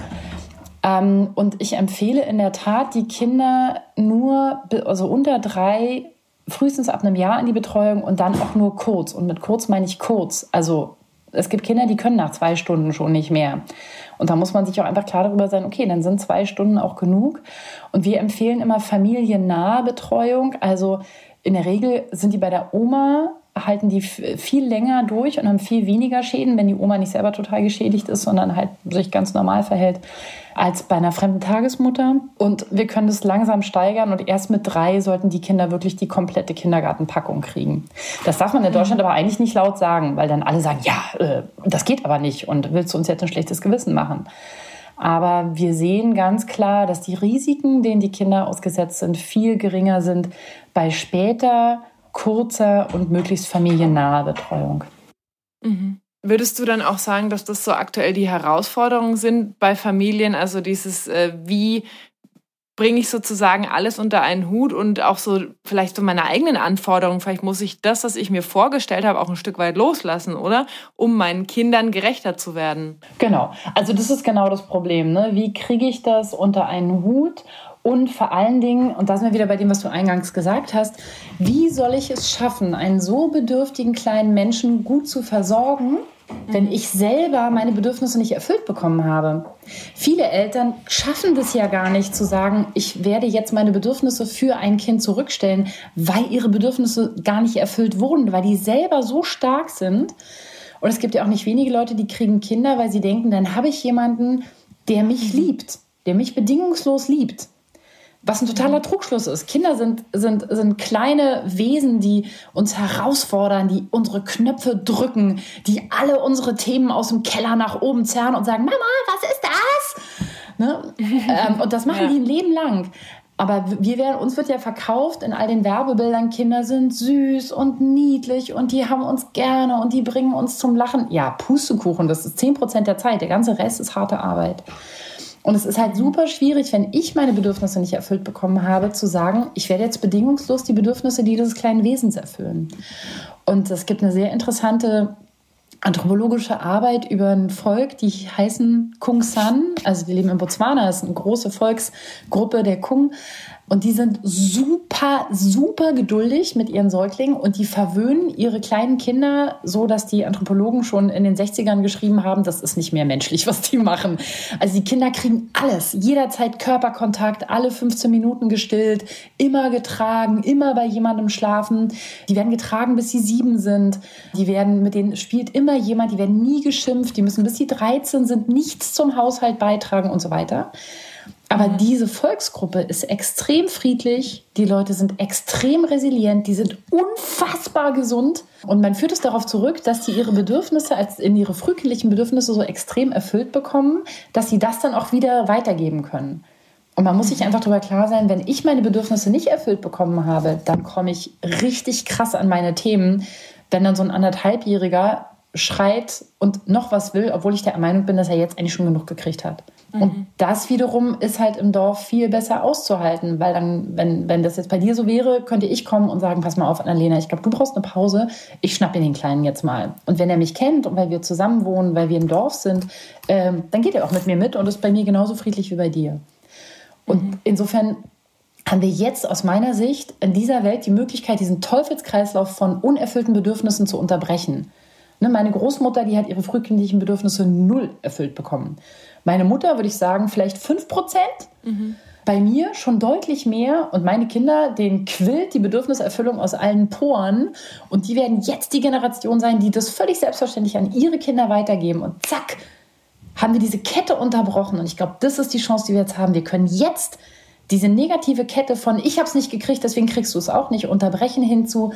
Ähm, und ich empfehle in der Tat, die Kinder nur, also unter drei, frühestens ab einem Jahr in die Betreuung und dann auch nur kurz. Und mit kurz meine ich kurz. Also es gibt Kinder, die können nach zwei Stunden schon nicht mehr. Und da muss man sich auch einfach klar darüber sein, okay, dann sind zwei Stunden auch genug. Und wir empfehlen immer familiennahe Betreuung. Also in der Regel sind die bei der Oma halten die viel länger durch und haben viel weniger Schäden, wenn die Oma nicht selber total geschädigt ist, sondern halt sich ganz normal verhält als bei einer fremden Tagesmutter. Und wir können das langsam steigern und erst mit drei sollten die Kinder wirklich die komplette Kindergartenpackung kriegen. Das darf man in Deutschland aber eigentlich nicht laut sagen, weil dann alle sagen, ja, äh, das geht aber nicht und willst du uns jetzt ein schlechtes Gewissen machen? Aber wir sehen ganz klar, dass die Risiken, denen die Kinder ausgesetzt sind, viel geringer sind bei später kurzer und möglichst familiennaher Betreuung. Mhm. Würdest du dann auch sagen, dass das so aktuell die Herausforderungen sind bei Familien? Also dieses, äh, wie bringe ich sozusagen alles unter einen Hut und auch so vielleicht so meine eigenen Anforderungen. Vielleicht muss ich das, was ich mir vorgestellt habe, auch ein Stück weit loslassen, oder? Um meinen Kindern gerechter zu werden. Genau. Also das ist genau das Problem. Ne? Wie kriege ich das unter einen Hut und vor allen Dingen, und da sind wir wieder bei dem, was du eingangs gesagt hast, wie soll ich es schaffen, einen so bedürftigen kleinen Menschen gut zu versorgen, wenn ich selber meine Bedürfnisse nicht erfüllt bekommen habe. Viele Eltern schaffen das ja gar nicht zu sagen, ich werde jetzt meine Bedürfnisse für ein Kind zurückstellen, weil ihre Bedürfnisse gar nicht erfüllt wurden, weil die selber so stark sind. Und es gibt ja auch nicht wenige Leute, die kriegen Kinder, weil sie denken, dann habe ich jemanden, der mich liebt, der mich bedingungslos liebt. Was ein totaler Trugschluss ist. Kinder sind, sind, sind kleine Wesen, die uns herausfordern, die unsere Knöpfe drücken, die alle unsere Themen aus dem Keller nach oben zerren und sagen, Mama, was ist das? Ne? *laughs* ähm, und das machen ja. die ein Leben lang. Aber wir werden, uns wird ja verkauft in all den Werbebildern, Kinder sind süß und niedlich und die haben uns gerne und die bringen uns zum Lachen. Ja, Pustekuchen, das ist 10% der Zeit. Der ganze Rest ist harte Arbeit. Und es ist halt super schwierig, wenn ich meine Bedürfnisse nicht erfüllt bekommen habe, zu sagen, ich werde jetzt bedingungslos die Bedürfnisse dieses kleinen Wesens erfüllen. Und es gibt eine sehr interessante anthropologische Arbeit über ein Volk, die heißen Kung San. Also die leben in Botswana, das ist eine große Volksgruppe der Kung. Und die sind super, super geduldig mit ihren Säuglingen und die verwöhnen ihre kleinen Kinder so, dass die Anthropologen schon in den 60ern geschrieben haben, das ist nicht mehr menschlich, *laughs* was die machen. Also die Kinder kriegen alles, jederzeit Körperkontakt, alle 15 Minuten gestillt, immer getragen, immer bei jemandem schlafen. Die werden getragen, bis sie sieben sind. Die werden, mit denen spielt immer jemand, die werden nie geschimpft, die müssen bis sie 13 sind nichts zum Haushalt beitragen und so weiter. Aber mhm. diese Volksgruppe ist extrem friedlich, die Leute sind extrem resilient, die sind unfassbar gesund. Und man führt es darauf zurück, dass sie ihre Bedürfnisse, als in ihre frühkindlichen Bedürfnisse so extrem erfüllt bekommen, dass sie das dann auch wieder weitergeben können. Und man muss sich einfach darüber klar sein, wenn ich meine Bedürfnisse nicht erfüllt bekommen habe, dann komme ich richtig krass an meine Themen. Wenn dann so ein anderthalbjähriger schreit und noch was will, obwohl ich der Meinung bin, dass er jetzt eigentlich schon genug gekriegt hat. Mhm. Und das wiederum ist halt im Dorf viel besser auszuhalten, weil dann, wenn, wenn das jetzt bei dir so wäre, könnte ich kommen und sagen, pass mal auf, Annalena, ich glaube, du brauchst eine Pause, ich schnapp mir den Kleinen jetzt mal. Und wenn er mich kennt und weil wir zusammen wohnen, weil wir im Dorf sind, ähm, dann geht er auch mit mir mit und ist bei mir genauso friedlich wie bei dir. Und mhm. insofern haben wir jetzt aus meiner Sicht in dieser Welt die Möglichkeit, diesen Teufelskreislauf von unerfüllten Bedürfnissen zu unterbrechen. Ne, meine Großmutter, die hat ihre frühkindlichen Bedürfnisse null erfüllt bekommen. Meine Mutter, würde ich sagen, vielleicht fünf Prozent. Mhm. Bei mir schon deutlich mehr und meine Kinder, denen quillt die Bedürfniserfüllung aus allen Poren und die werden jetzt die Generation sein, die das völlig selbstverständlich an ihre Kinder weitergeben und zack, haben wir diese Kette unterbrochen und ich glaube, das ist die Chance, die wir jetzt haben. Wir können jetzt diese negative Kette von ich habe es nicht gekriegt, deswegen kriegst du es auch nicht unterbrechen hinzu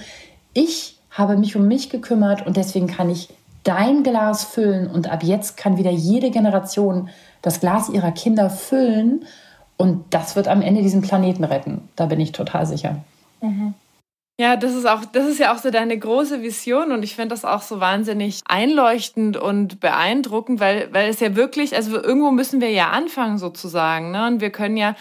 ich habe mich um mich gekümmert und deswegen kann ich dein Glas füllen und ab jetzt kann wieder jede Generation das Glas ihrer Kinder füllen und das wird am Ende diesen Planeten retten. Da bin ich total sicher. Mhm. Ja, das ist auch, das ist ja auch so deine große Vision und ich finde das auch so wahnsinnig einleuchtend und beeindruckend, weil, weil es ja wirklich, also irgendwo müssen wir ja anfangen sozusagen, ne? Und wir können ja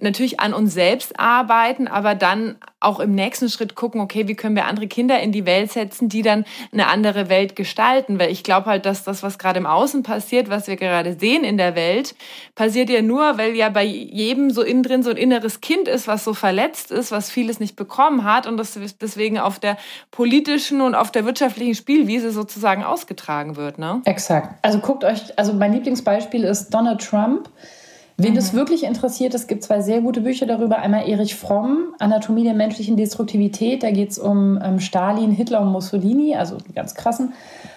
natürlich an uns selbst arbeiten, aber dann auch im nächsten Schritt gucken, okay, wie können wir andere Kinder in die Welt setzen, die dann eine andere Welt gestalten? Weil ich glaube halt, dass das, was gerade im Außen passiert, was wir gerade sehen in der Welt, passiert ja nur, weil ja bei jedem so innen drin so ein inneres Kind ist, was so verletzt ist, was vieles nicht bekommen hat und das deswegen auf der politischen und auf der wirtschaftlichen Spielwiese sozusagen ausgetragen wird, ne? Exakt. Also guckt euch, also mein Lieblingsbeispiel ist Donald Trump Wen mhm. das wirklich interessiert, es gibt zwei sehr gute Bücher darüber. Einmal Erich Fromm, Anatomie der menschlichen Destruktivität. Da geht es um ähm, Stalin, Hitler und Mussolini, also ganz krassen.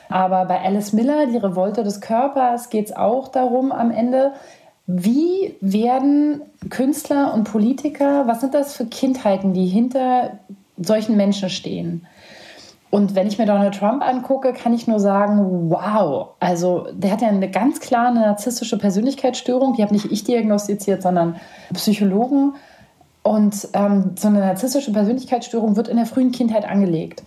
Aber bei Alice Miller, die Revolte des Körpers, geht es auch darum am Ende, wie werden Künstler und Politiker, was sind das für Kindheiten, die hinter solchen Menschen stehen? Und wenn ich mir Donald Trump angucke, kann ich nur sagen, wow. Also der hat ja eine ganz klare narzisstische Persönlichkeitsstörung. Die habe nicht ich diagnostiziert, sondern Psychologen. Und ähm, so eine narzisstische Persönlichkeitsstörung wird in der frühen Kindheit angelegt.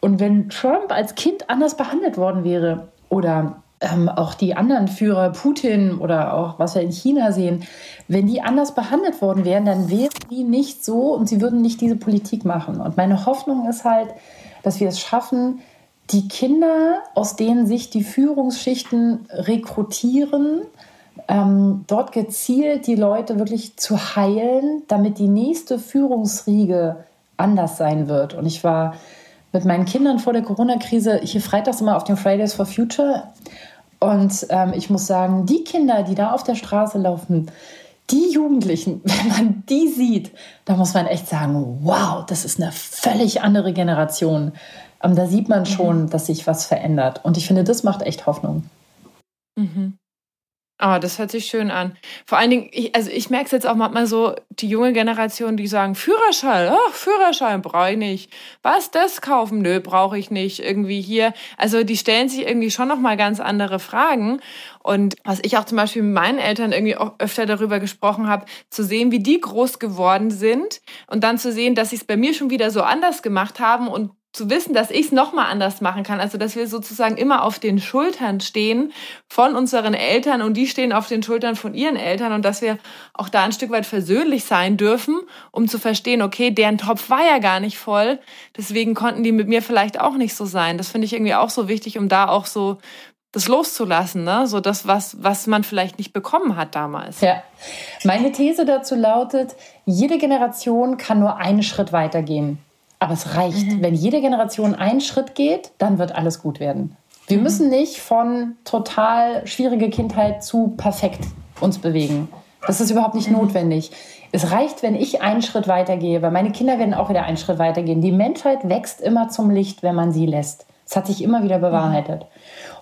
Und wenn Trump als Kind anders behandelt worden wäre oder ähm, auch die anderen Führer, Putin oder auch was wir in China sehen, wenn die anders behandelt worden wären, dann wären die nicht so und sie würden nicht diese Politik machen. Und meine Hoffnung ist halt, dass wir es schaffen, die Kinder, aus denen sich die Führungsschichten rekrutieren, ähm, dort gezielt die Leute wirklich zu heilen, damit die nächste Führungsriege anders sein wird. Und ich war mit meinen Kindern vor der Corona-Krise hier freitags immer auf den Fridays for Future. Und ähm, ich muss sagen, die Kinder, die da auf der Straße laufen, die Jugendlichen, *laughs* wenn man die sieht, da muss man echt sagen, wow, das ist eine völlig andere Generation. Ähm, da sieht man schon, mhm. dass sich was verändert. Und ich finde, das macht echt Hoffnung. Mhm. Ah, das hört sich schön an. Vor allen Dingen, ich, also ich merke es jetzt auch manchmal so, die junge Generation, die sagen, Führerschein, ach, Führerschein brauche ich nicht. Was, das kaufen? Nö, brauche ich nicht. Irgendwie hier. Also die stellen sich irgendwie schon nochmal ganz andere Fragen. Und was ich auch zum Beispiel mit meinen Eltern irgendwie auch öfter darüber gesprochen habe, zu sehen, wie die groß geworden sind und dann zu sehen, dass sie es bei mir schon wieder so anders gemacht haben und zu wissen, dass ich es nochmal anders machen kann. Also, dass wir sozusagen immer auf den Schultern stehen von unseren Eltern und die stehen auf den Schultern von ihren Eltern und dass wir auch da ein Stück weit versöhnlich sein dürfen, um zu verstehen, okay, deren Topf war ja gar nicht voll, deswegen konnten die mit mir vielleicht auch nicht so sein. Das finde ich irgendwie auch so wichtig, um da auch so das loszulassen, ne? So das, was, was man vielleicht nicht bekommen hat damals. Ja. Meine These dazu lautet, jede Generation kann nur einen Schritt weitergehen. Aber es reicht. Mhm. Wenn jede Generation einen Schritt geht, dann wird alles gut werden. Wir mhm. müssen nicht von total schwierige Kindheit zu perfekt uns bewegen. Das ist überhaupt nicht mhm. notwendig. Es reicht, wenn ich einen Schritt weitergehe, weil meine Kinder werden auch wieder einen Schritt weitergehen. Die Menschheit wächst immer zum Licht, wenn man sie lässt. Das hat sich immer wieder bewahrheitet. Mhm.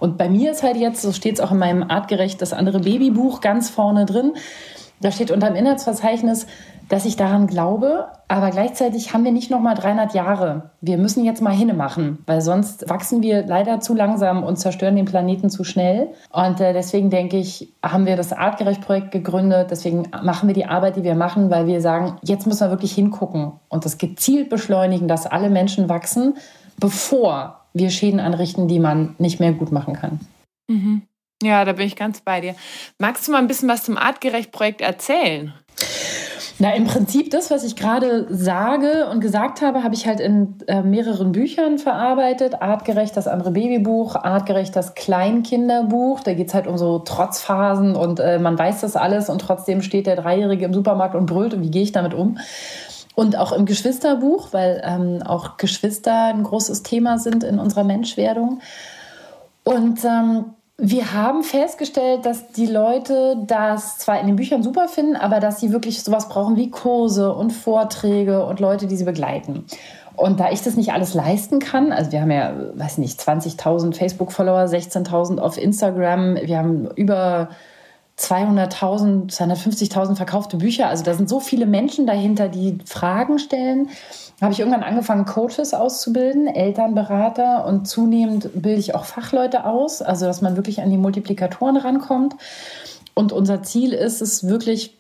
Und bei mir ist halt jetzt, so steht es auch in meinem artgerecht das andere Babybuch ganz vorne drin, da steht unter dem Inhaltsverzeichnis, dass ich daran glaube, aber gleichzeitig haben wir nicht noch mal 300 Jahre. Wir müssen jetzt mal hinne machen, weil sonst wachsen wir leider zu langsam und zerstören den Planeten zu schnell. Und äh, deswegen denke ich, haben wir das Artgerecht-Projekt gegründet. Deswegen machen wir die Arbeit, die wir machen, weil wir sagen, jetzt müssen wir wirklich hingucken und das gezielt beschleunigen, dass alle Menschen wachsen, bevor wir Schäden anrichten, die man nicht mehr gut machen kann. Mhm. Ja, da bin ich ganz bei dir. Magst du mal ein bisschen was zum Artgerecht-Projekt erzählen? Na, im Prinzip das, was ich gerade sage und gesagt habe, habe ich halt in äh, mehreren Büchern verarbeitet. Artgerecht das andere Babybuch, Artgerecht das Kleinkinderbuch. Da geht es halt um so Trotzphasen und äh, man weiß das alles und trotzdem steht der Dreijährige im Supermarkt und brüllt und wie gehe ich damit um. Und auch im Geschwisterbuch, weil ähm, auch Geschwister ein großes Thema sind in unserer Menschwerdung. Und ähm, wir haben festgestellt, dass die Leute das zwar in den Büchern super finden, aber dass sie wirklich sowas brauchen wie Kurse und Vorträge und Leute, die sie begleiten. Und da ich das nicht alles leisten kann, also wir haben ja, weiß nicht, 20.000 Facebook-Follower, 16.000 auf Instagram, wir haben über 200.000, 250.000 verkaufte Bücher. Also da sind so viele Menschen dahinter, die Fragen stellen habe ich irgendwann angefangen, Coaches auszubilden, Elternberater und zunehmend bilde ich auch Fachleute aus, also dass man wirklich an die Multiplikatoren rankommt. Und unser Ziel ist es wirklich,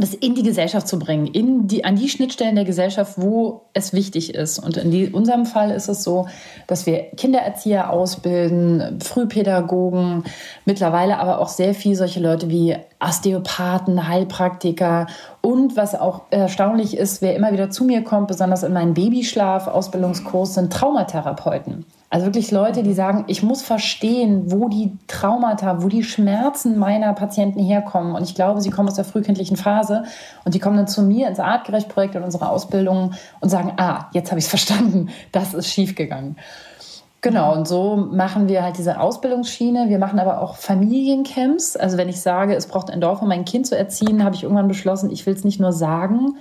das in die Gesellschaft zu bringen, in die, an die Schnittstellen der Gesellschaft, wo es wichtig ist. Und in die, unserem Fall ist es so, dass wir Kindererzieher ausbilden, Frühpädagogen, mittlerweile aber auch sehr viel solche Leute wie Osteopathen, Heilpraktiker und was auch erstaunlich ist, wer immer wieder zu mir kommt, besonders in meinen Babyschlaf-Ausbildungskurs, sind Traumatherapeuten. Also wirklich Leute, die sagen, ich muss verstehen, wo die Traumata, wo die Schmerzen meiner Patienten herkommen. Und ich glaube, sie kommen aus der frühkindlichen Phase und die kommen dann zu mir ins Artgerecht-Projekt in unserer Ausbildung und sagen, ah, jetzt habe ich es *laughs* verstanden, das ist schiefgegangen. Genau, und so machen wir halt diese Ausbildungsschiene. Wir machen aber auch Familiencamps. Also wenn ich sage, es braucht ein Dorf, um mein Kind zu erziehen, habe ich irgendwann beschlossen, ich will es nicht nur sagen.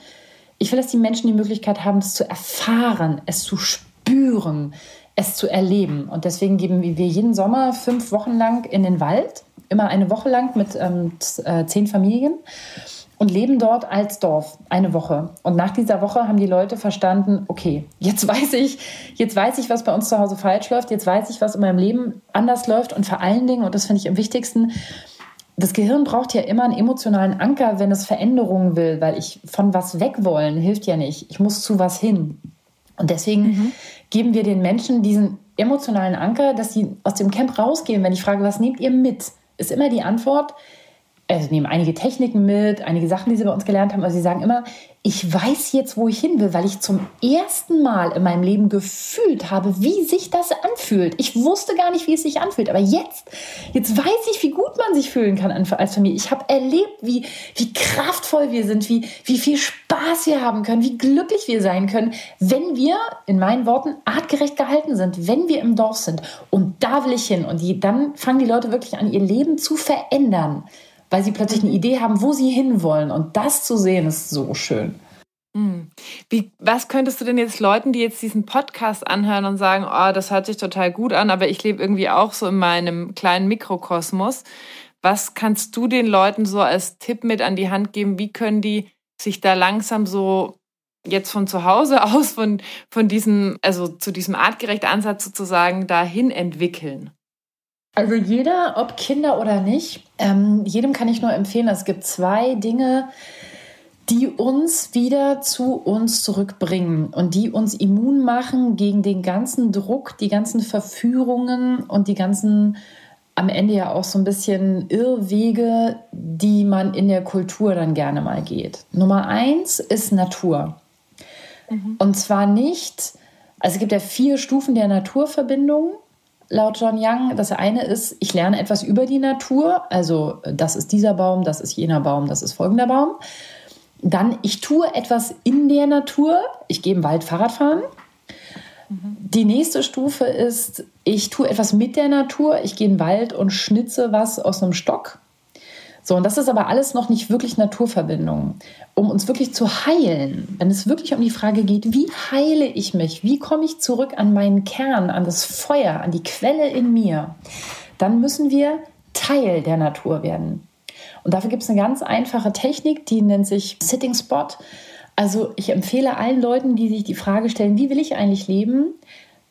Ich will, dass die Menschen die Möglichkeit haben, es zu erfahren, es zu spüren, es zu erleben. Und deswegen geben wir jeden Sommer fünf Wochen lang in den Wald, immer eine Woche lang mit ähm, äh, zehn Familien und leben dort als Dorf eine Woche. Und nach dieser Woche haben die Leute verstanden, okay, jetzt weiß ich, jetzt weiß ich, was bei uns zu Hause falsch läuft, jetzt weiß ich, was in meinem Leben anders läuft und vor allen Dingen, und das finde ich am wichtigsten, das Gehirn braucht ja immer einen emotionalen Anker, wenn es Veränderungen will, weil ich von was weg wollen hilft ja nicht. Ich muss zu was hin. Und deswegen mhm. geben wir den Menschen diesen emotionalen Anker, dass sie aus dem Camp rausgehen. Wenn ich frage, was nehmt ihr mit, ist immer die Antwort, also nehmen einige Techniken mit, einige Sachen, die sie bei uns gelernt haben. Also sie sagen immer, ich weiß jetzt, wo ich hin will, weil ich zum ersten Mal in meinem Leben gefühlt habe, wie sich das anfühlt. Ich wusste gar nicht, wie es sich anfühlt, aber jetzt, jetzt weiß ich, wie gut man sich fühlen kann als Familie. Ich habe erlebt, wie, wie kraftvoll wir sind, wie, wie viel Spaß wir haben können, wie glücklich wir sein können, wenn wir, in meinen Worten, artgerecht gehalten sind, wenn wir im Dorf sind. Und da will ich hin. Und die, dann fangen die Leute wirklich an, ihr Leben zu verändern weil sie plötzlich eine mhm. Idee haben, wo sie hinwollen. Und das zu sehen, ist so schön. Mhm. Wie, was könntest du denn jetzt Leuten, die jetzt diesen Podcast anhören und sagen, oh, das hört sich total gut an, aber ich lebe irgendwie auch so in meinem kleinen Mikrokosmos. Was kannst du den Leuten so als Tipp mit an die Hand geben? Wie können die sich da langsam so jetzt von zu Hause aus, von, von diesem, also zu diesem artgerechten Ansatz sozusagen dahin entwickeln? Also jeder, ob Kinder oder nicht, ähm, jedem kann ich nur empfehlen, es gibt zwei Dinge, die uns wieder zu uns zurückbringen und die uns immun machen gegen den ganzen Druck, die ganzen Verführungen und die ganzen am Ende ja auch so ein bisschen Irrwege, die man in der Kultur dann gerne mal geht. Nummer eins ist Natur. Mhm. Und zwar nicht, also es gibt ja vier Stufen der Naturverbindung laut John Young. Das eine ist, ich lerne etwas über die Natur, also das ist dieser Baum, das ist jener Baum, das ist folgender Baum. Dann, ich tue etwas in der Natur, ich gehe im Wald Fahrrad fahren. Die nächste Stufe ist, ich tue etwas mit der Natur. Ich gehe in den Wald und schnitze was aus einem Stock. So, und das ist aber alles noch nicht wirklich Naturverbindung. Um uns wirklich zu heilen, wenn es wirklich um die Frage geht, wie heile ich mich, wie komme ich zurück an meinen Kern, an das Feuer, an die Quelle in mir, dann müssen wir Teil der Natur werden. Und dafür gibt es eine ganz einfache Technik, die nennt sich Sitting Spot. Also ich empfehle allen Leuten, die sich die Frage stellen, wie will ich eigentlich leben,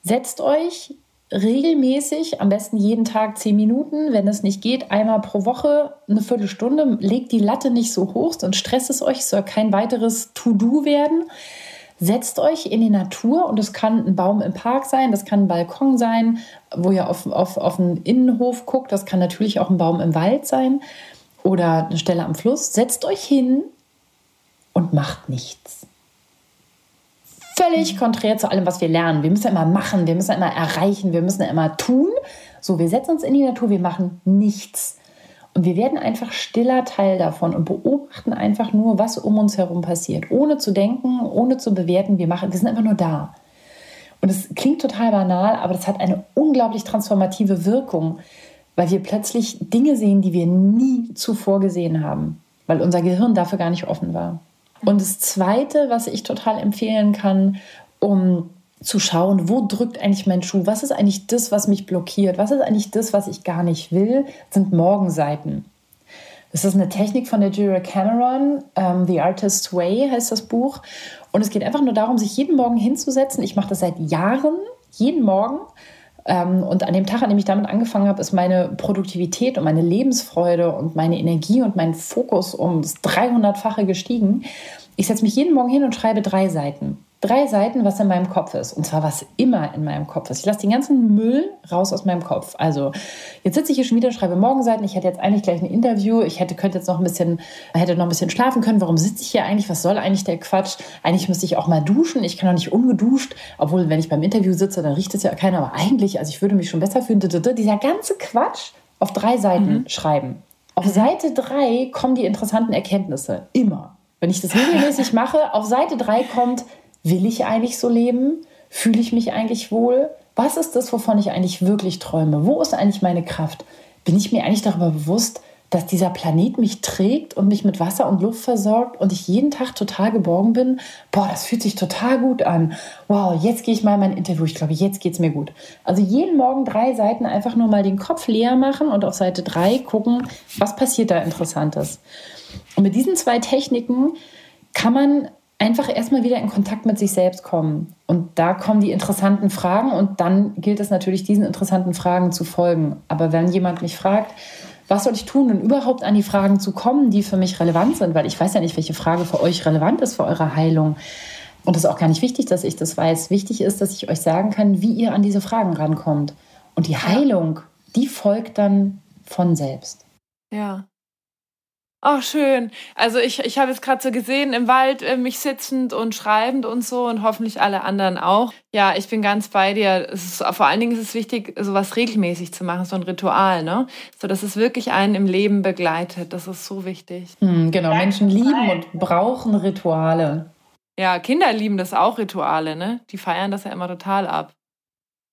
setzt euch regelmäßig, am besten jeden Tag zehn Minuten, wenn es nicht geht, einmal pro Woche eine Viertelstunde. Legt die Latte nicht so hoch, sonst stresst es euch, es soll kein weiteres To-Do werden. Setzt euch in die Natur und es kann ein Baum im Park sein, das kann ein Balkon sein, wo ihr auf, auf, auf einen Innenhof guckt, das kann natürlich auch ein Baum im Wald sein oder eine Stelle am Fluss. Setzt euch hin und macht nichts. Völlig konträr zu allem, was wir lernen. Wir müssen immer machen, wir müssen immer erreichen, wir müssen immer tun. So, wir setzen uns in die Natur, wir machen nichts. Und wir werden einfach stiller Teil davon und beobachten einfach nur, was um uns herum passiert. Ohne zu denken, ohne zu bewerten. Wir, machen, wir sind einfach nur da. Und es klingt total banal, aber das hat eine unglaublich transformative Wirkung, weil wir plötzlich Dinge sehen, die wir nie zuvor gesehen haben, weil unser Gehirn dafür gar nicht offen war. Und das Zweite, was ich total empfehlen kann, um zu schauen, wo drückt eigentlich mein Schuh? Was ist eigentlich das, was mich blockiert? Was ist eigentlich das, was ich gar nicht will? Sind Morgenseiten. Das ist eine Technik von der Julia Cameron. Um, ähm, The Artist's Way heißt das Buch. Und es geht einfach nur darum, sich jeden Morgen hinzusetzen. Ich mache das seit Jahren, jeden Morgen. Ähm, und an dem Tag, an dem ich damit angefangen habe, ist meine Produktivität und meine Lebensfreude und meine Energie und mein Fokus um das 300-fache gestiegen. Ich setze mich jeden Morgen hin und schreibe drei Seiten drei Seiten, was in meinem Kopf ist. Und zwar, was immer in meinem Kopf ist. Ich lasse den ganzen Müll raus aus meinem Kopf. Also, jetzt sitze ich hier schon wieder, schreibe Morgenseiten. Ich hätte jetzt eigentlich gleich ein Interview. Ich hätte, könnte jetzt noch ein bisschen, hätte noch ein bisschen schlafen können. Warum sitze ich hier eigentlich? Was soll eigentlich der Quatsch? Eigentlich müsste ich auch mal duschen. Ich kann doch nicht ungeduscht. Obwohl, wenn ich beim Interview sitze, dann riecht es ja keiner. Aber eigentlich, also ich würde mich schon besser fühlen. Dieser ganze Quatsch auf drei Seiten mhm. schreiben. Auf. Seite drei kommen die interessanten Erkenntnisse. Immer. Wenn ich das regelmäßig mache, auf Seite drei kommt, Will ich eigentlich so leben? Fühle ich mich eigentlich wohl? Was ist das, wovon ich eigentlich wirklich träume? Wo ist eigentlich meine Kraft? Bin ich mir eigentlich darüber bewusst, dass dieser Planet mich trägt und mich mit Wasser und Luft versorgt und ich jeden Tag total geborgen bin? Boah, das fühlt sich total gut an. Wow, jetzt gehe ich mal in mein Interview. Ich glaube, jetzt geht es mir gut. Also jeden Morgen drei Seiten einfach nur mal den Kopf leer machen und auf Seite drei gucken, was passiert da Interessantes. Und mit diesen zwei Techniken kann man einfach erstmal wieder in Kontakt mit sich selbst kommen. Und da kommen die interessanten Fragen und dann gilt es natürlich, diesen interessanten Fragen zu folgen. Aber wenn jemand mich fragt, was soll ich tun, um überhaupt an die Fragen zu kommen, die für mich relevant sind, weil ich weiß ja nicht, welche Frage für euch relevant ist für eure Heilung. Und es ist auch gar nicht wichtig, dass ich das weiß. Wichtig ist, dass ich euch sagen kann, wie ihr an diese Fragen rankommt. Und die Heilung, die folgt dann von selbst. Ja, Oh, schön. Also ich, ich habe es gerade so gesehen, im Wald äh, mich sitzend und schreibend und so und hoffentlich alle anderen auch. Ja, ich bin ganz bei dir. Es ist, vor allen Dingen ist es wichtig, sowas regelmäßig zu machen, so ein Ritual, ne? So dass es wirklich einen im Leben begleitet. Das ist so wichtig. Hm, genau, Menschen lieben und brauchen Rituale. Ja, Kinder lieben das auch Rituale, ne? Die feiern das ja immer total ab.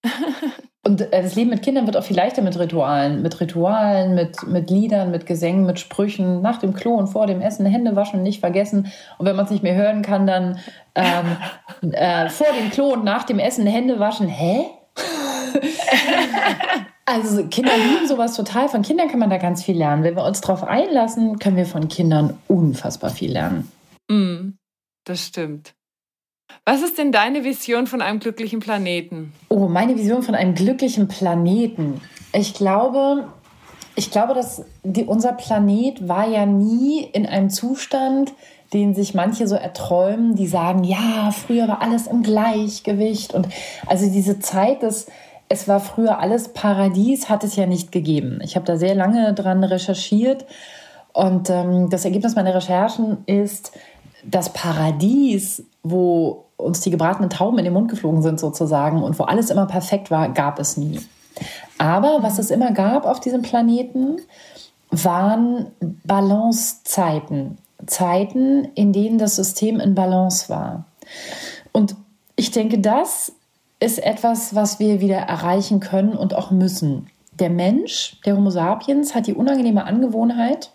*laughs* Und äh, das Leben mit Kindern wird auch viel leichter mit Ritualen. Mit Ritualen, mit, mit Liedern, mit Gesängen, mit Sprüchen, nach dem Klo und vor dem Essen Hände waschen und nicht vergessen. Und wenn man es nicht mehr hören kann, dann ähm, *laughs* äh, vor dem Klo und nach dem Essen Hände waschen. Hä? *laughs* also Kinder lieben sowas total. Von Kindern kann man da ganz viel lernen. Wenn wir uns darauf einlassen, können wir von Kindern unfassbar viel lernen. Mm, das stimmt. Was ist denn deine Vision von einem glücklichen Planeten? Oh, meine Vision von einem glücklichen Planeten. Ich glaube, ich glaube, dass die, unser Planet war ja nie in einem Zustand, den sich manche so erträumen, die sagen, ja, früher war alles im Gleichgewicht. Und also diese Zeit des, es war früher alles Paradies, hat es ja nicht gegeben. Ich habe da sehr lange dran recherchiert. Und ähm, das Ergebnis meiner Recherchen ist, das Paradies, wo uns die gebratenen Tauben in den Mund geflogen sind sozusagen und wo alles immer perfekt war, gab es nie. Aber was es immer gab auf diesem Planeten, waren Balancezeiten. Zeiten, in denen das System in Balance war. Und ich denke, das ist etwas, was wir wieder erreichen können und auch müssen. Der Mensch, der Homo sapiens, hat die unangenehme Angewohnheit,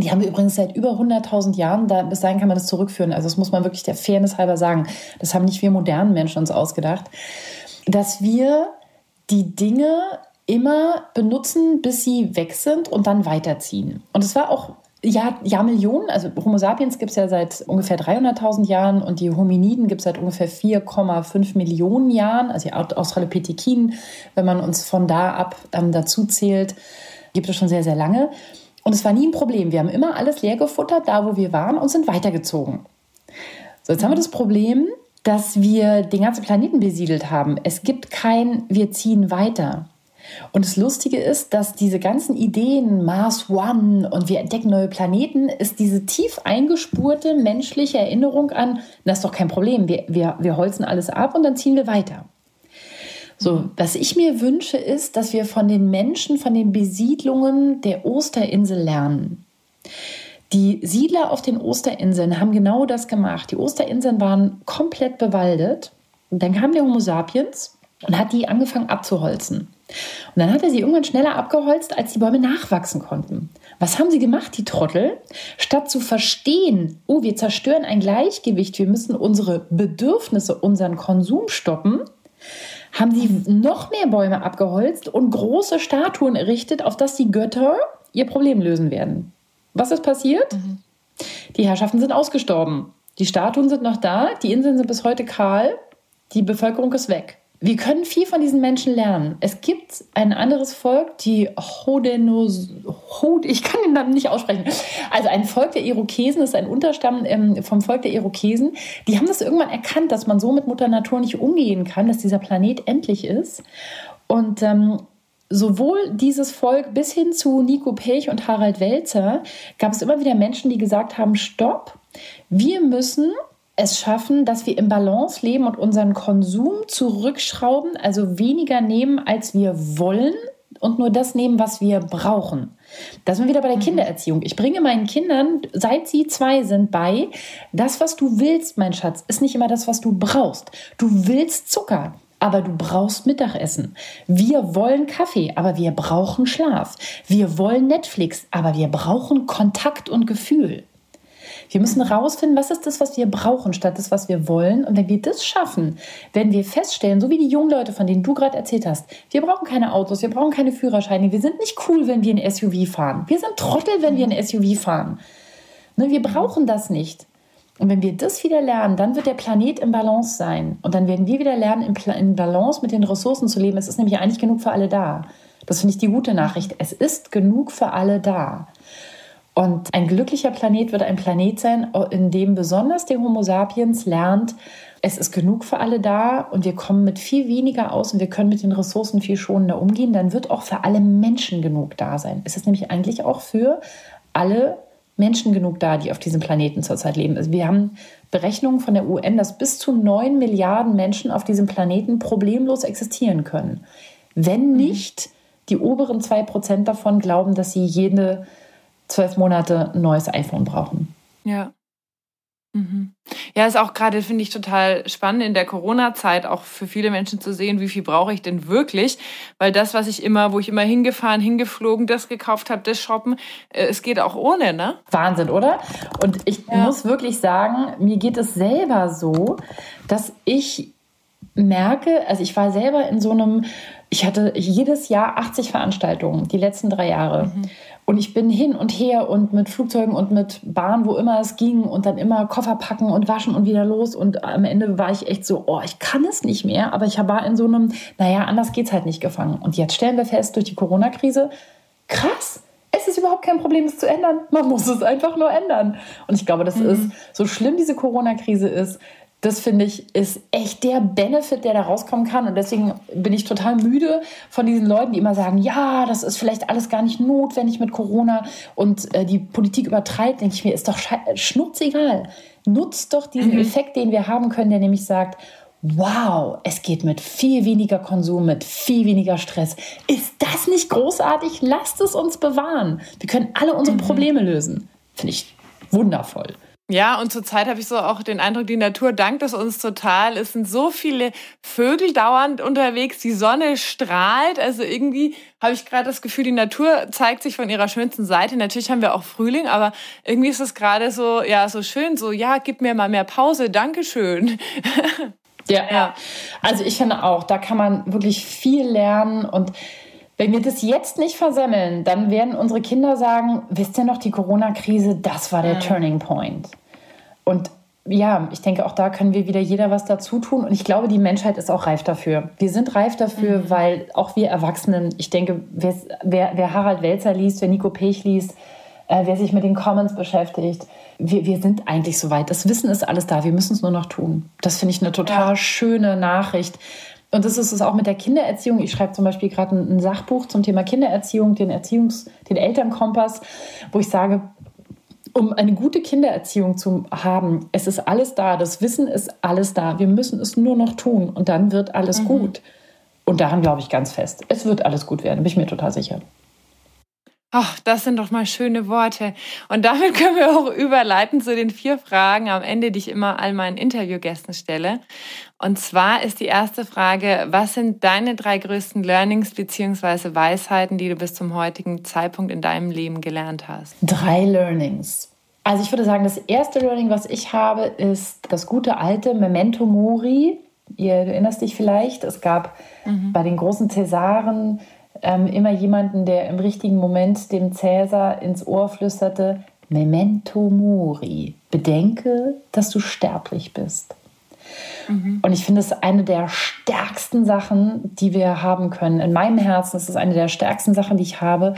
die haben wir übrigens seit über 100.000 Jahren, da, bis dahin kann man das zurückführen. Also das muss man wirklich der Fairness halber sagen. Das haben nicht wir modernen Menschen uns ausgedacht, dass wir die Dinge immer benutzen, bis sie weg sind und dann weiterziehen. Und es war auch ja, ja, Millionen. Also Homo sapiens gibt es ja seit ungefähr 300.000 Jahren und die Hominiden gibt es seit ungefähr 4,5 Millionen Jahren. Also die Australopithekinen, wenn man uns von da ab ähm, dazu zählt, gibt es schon sehr, sehr lange. Und es war nie ein Problem. Wir haben immer alles leer gefuttert, da wo wir waren, und sind weitergezogen. So, jetzt haben wir das Problem, dass wir den ganzen Planeten besiedelt haben. Es gibt kein, wir ziehen weiter. Und das Lustige ist, dass diese ganzen Ideen, Mars One und wir entdecken neue Planeten, ist diese tief eingespurte menschliche Erinnerung an, das ist doch kein Problem, wir, wir, wir holzen alles ab und dann ziehen wir weiter. So, was ich mir wünsche, ist, dass wir von den Menschen, von den Besiedlungen der Osterinsel lernen. Die Siedler auf den Osterinseln haben genau das gemacht. Die Osterinseln waren komplett bewaldet. Und dann kam der Homo sapiens und hat die angefangen abzuholzen. Und dann hat er sie irgendwann schneller abgeholzt, als die Bäume nachwachsen konnten. Was haben sie gemacht, die Trottel? Statt zu verstehen, oh, wir zerstören ein Gleichgewicht, wir müssen unsere Bedürfnisse, unseren Konsum stoppen, haben sie noch mehr Bäume abgeholzt und große Statuen errichtet, auf dass die Götter ihr Problem lösen werden. Was ist passiert? Mhm. Die Herrschaften sind ausgestorben. Die Statuen sind noch da, die Inseln sind bis heute kahl, die Bevölkerung ist weg. Wir können viel von diesen Menschen lernen. Es gibt ein anderes Volk, die Hodenos, Hod, ich kann den Namen nicht aussprechen. Also ein Volk der Irokesen ist ein Unterstamm ähm, vom Volk der Irokesen. Die haben das irgendwann erkannt, dass man so mit Mutter Natur nicht umgehen kann, dass dieser Planet endlich ist. Und ähm, sowohl dieses Volk bis hin zu Nico Pech und Harald Welzer gab es immer wieder Menschen, die gesagt haben, stopp, wir müssen es schaffen, dass wir im Balance leben und unseren Konsum zurückschrauben, also weniger nehmen, als wir wollen und nur das nehmen, was wir brauchen. Da sind wir wieder bei der mhm. Kindererziehung. Ich bringe meinen Kindern, seit sie zwei sind, bei, das, was du willst, mein Schatz, ist nicht immer das, was du brauchst. Du willst Zucker, aber du brauchst Mittagessen. Wir wollen Kaffee, aber wir brauchen Schlaf. Wir wollen Netflix, aber wir brauchen Kontakt und Gefühl. Wir müssen herausfinden, was ist das, was wir brauchen, statt das, was wir wollen. Und wenn wir das schaffen, werden wir feststellen, so wie die jungen Leute, von denen du gerade erzählt hast, wir brauchen keine Autos, wir brauchen keine Führerscheine, wir sind nicht cool, wenn wir ein SUV fahren. Wir sind Trottel, wenn wir ein SUV fahren. Ne, wir brauchen das nicht. Und wenn wir das wieder lernen, dann wird der Planet im Balance sein. Und dann werden wir wieder lernen, in Balance mit den Ressourcen zu leben. Es ist nämlich eigentlich genug für alle da. Das finde ich die gute Nachricht. Es ist genug für alle da. Und ein glücklicher Planet wird ein Planet sein, in dem besonders der Homo sapiens lernt, es ist genug für alle da und wir kommen mit viel weniger aus und wir können mit den Ressourcen viel schonender umgehen, dann wird auch für alle Menschen genug da sein. Es ist nämlich eigentlich auch für alle Menschen genug da, die auf diesem Planeten zurzeit leben. Also wir haben Berechnungen von der UN, dass bis zu 9 Milliarden Menschen auf diesem Planeten problemlos existieren können. Wenn nicht die oberen 2% davon glauben, dass sie jede zwölf Monate ein neues iPhone brauchen. Ja. Mhm. Ja, ist auch gerade, finde ich, total spannend in der Corona-Zeit auch für viele Menschen zu sehen, wie viel brauche ich denn wirklich? Weil das, was ich immer, wo ich immer hingefahren, hingeflogen, das gekauft habe, das shoppen, äh, es geht auch ohne, ne? Wahnsinn, oder? Und ich ja. muss wirklich sagen, mir geht es selber so, dass ich merke, also ich war selber in so einem, ich hatte jedes Jahr 80 Veranstaltungen, die letzten drei Jahre. Mhm. Und ich bin hin und her und mit Flugzeugen und mit Bahn, wo immer es ging und dann immer Koffer packen und waschen und wieder los. Und am Ende war ich echt so, oh, ich kann es nicht mehr. Aber ich war in so einem, naja, anders geht's halt nicht gefangen. Und jetzt stellen wir fest, durch die Corona-Krise, krass, es ist überhaupt kein Problem, es zu ändern. Man muss es einfach nur ändern. Und ich glaube, das mhm. ist, so schlimm diese Corona-Krise ist, das finde ich, ist echt der Benefit, der da rauskommen kann. Und deswegen bin ich total müde von diesen Leuten, die immer sagen, ja, das ist vielleicht alles gar nicht notwendig mit Corona und äh, die Politik übertreibt. Denke ich mir, ist doch schnurzegal. Nutzt doch diesen mhm. Effekt, den wir haben können, der nämlich sagt, wow, es geht mit viel weniger Konsum, mit viel weniger Stress. Ist das nicht großartig? Lasst es uns bewahren. Wir können alle unsere mhm. Probleme lösen. Finde ich wundervoll. Ja, und zurzeit habe ich so auch den Eindruck, die Natur dankt es uns total. Es sind so viele Vögel dauernd unterwegs, die Sonne strahlt. Also irgendwie habe ich gerade das Gefühl, die Natur zeigt sich von ihrer schönsten Seite. Natürlich haben wir auch Frühling, aber irgendwie ist es gerade so, ja, so schön, so, ja, gib mir mal mehr Pause, Dankeschön. Ja, ja. Also ich finde auch, da kann man wirklich viel lernen und wenn wir das jetzt nicht versemmeln, dann werden unsere Kinder sagen, wisst ihr noch, die Corona-Krise, das war der mhm. Turning Point. Und ja, ich denke, auch da können wir wieder jeder was dazu tun. Und ich glaube, die Menschheit ist auch reif dafür. Wir sind reif dafür, mhm. weil auch wir Erwachsenen, ich denke, wer, wer Harald Welzer liest, wer Nico Pech liest, äh, wer sich mit den Commons beschäftigt, wir, wir sind eigentlich soweit. Das Wissen ist alles da. Wir müssen es nur noch tun. Das finde ich eine total ja. schöne Nachricht. Und das ist es auch mit der Kindererziehung. Ich schreibe zum Beispiel gerade ein, ein, Sachbuch zum Thema Kindererziehung, den Erziehungs-, den Elternkompass, wo ich sage, um eine gute Kindererziehung zu haben, es ist alles da. Das Wissen ist alles da. Wir müssen es nur noch tun und dann wird alles mhm. gut. Und daran glaube ich ganz fest. Es wird alles gut werden, bin ich mir total sicher. Ach, das sind doch mal schöne Worte. Und damit *laughs* können wir auch überleiten zu den vier Fragen am Ende, die ich immer all meinen Interviewgästen stelle. Und zwar ist die erste Frage, was sind deine drei größten Learnings beziehungsweise Weisheiten, die du bis zum heutigen Zeitpunkt in deinem Leben gelernt hast? Drei Learnings. Also ich würde sagen, das erste Learning, was ich habe, ist das gute alte Memento Mori. Ihr erinnerst dich vielleicht, es gab mhm. bei den großen Cäsaren ähm, immer jemanden, der im richtigen Moment dem Cäsar ins Ohr flüsterte, Memento Mori, bedenke, dass du sterblich bist. Mhm. Und ich finde es eine der stärksten Sachen, die wir haben können. In meinem Herzen ist es eine der stärksten Sachen, die ich habe,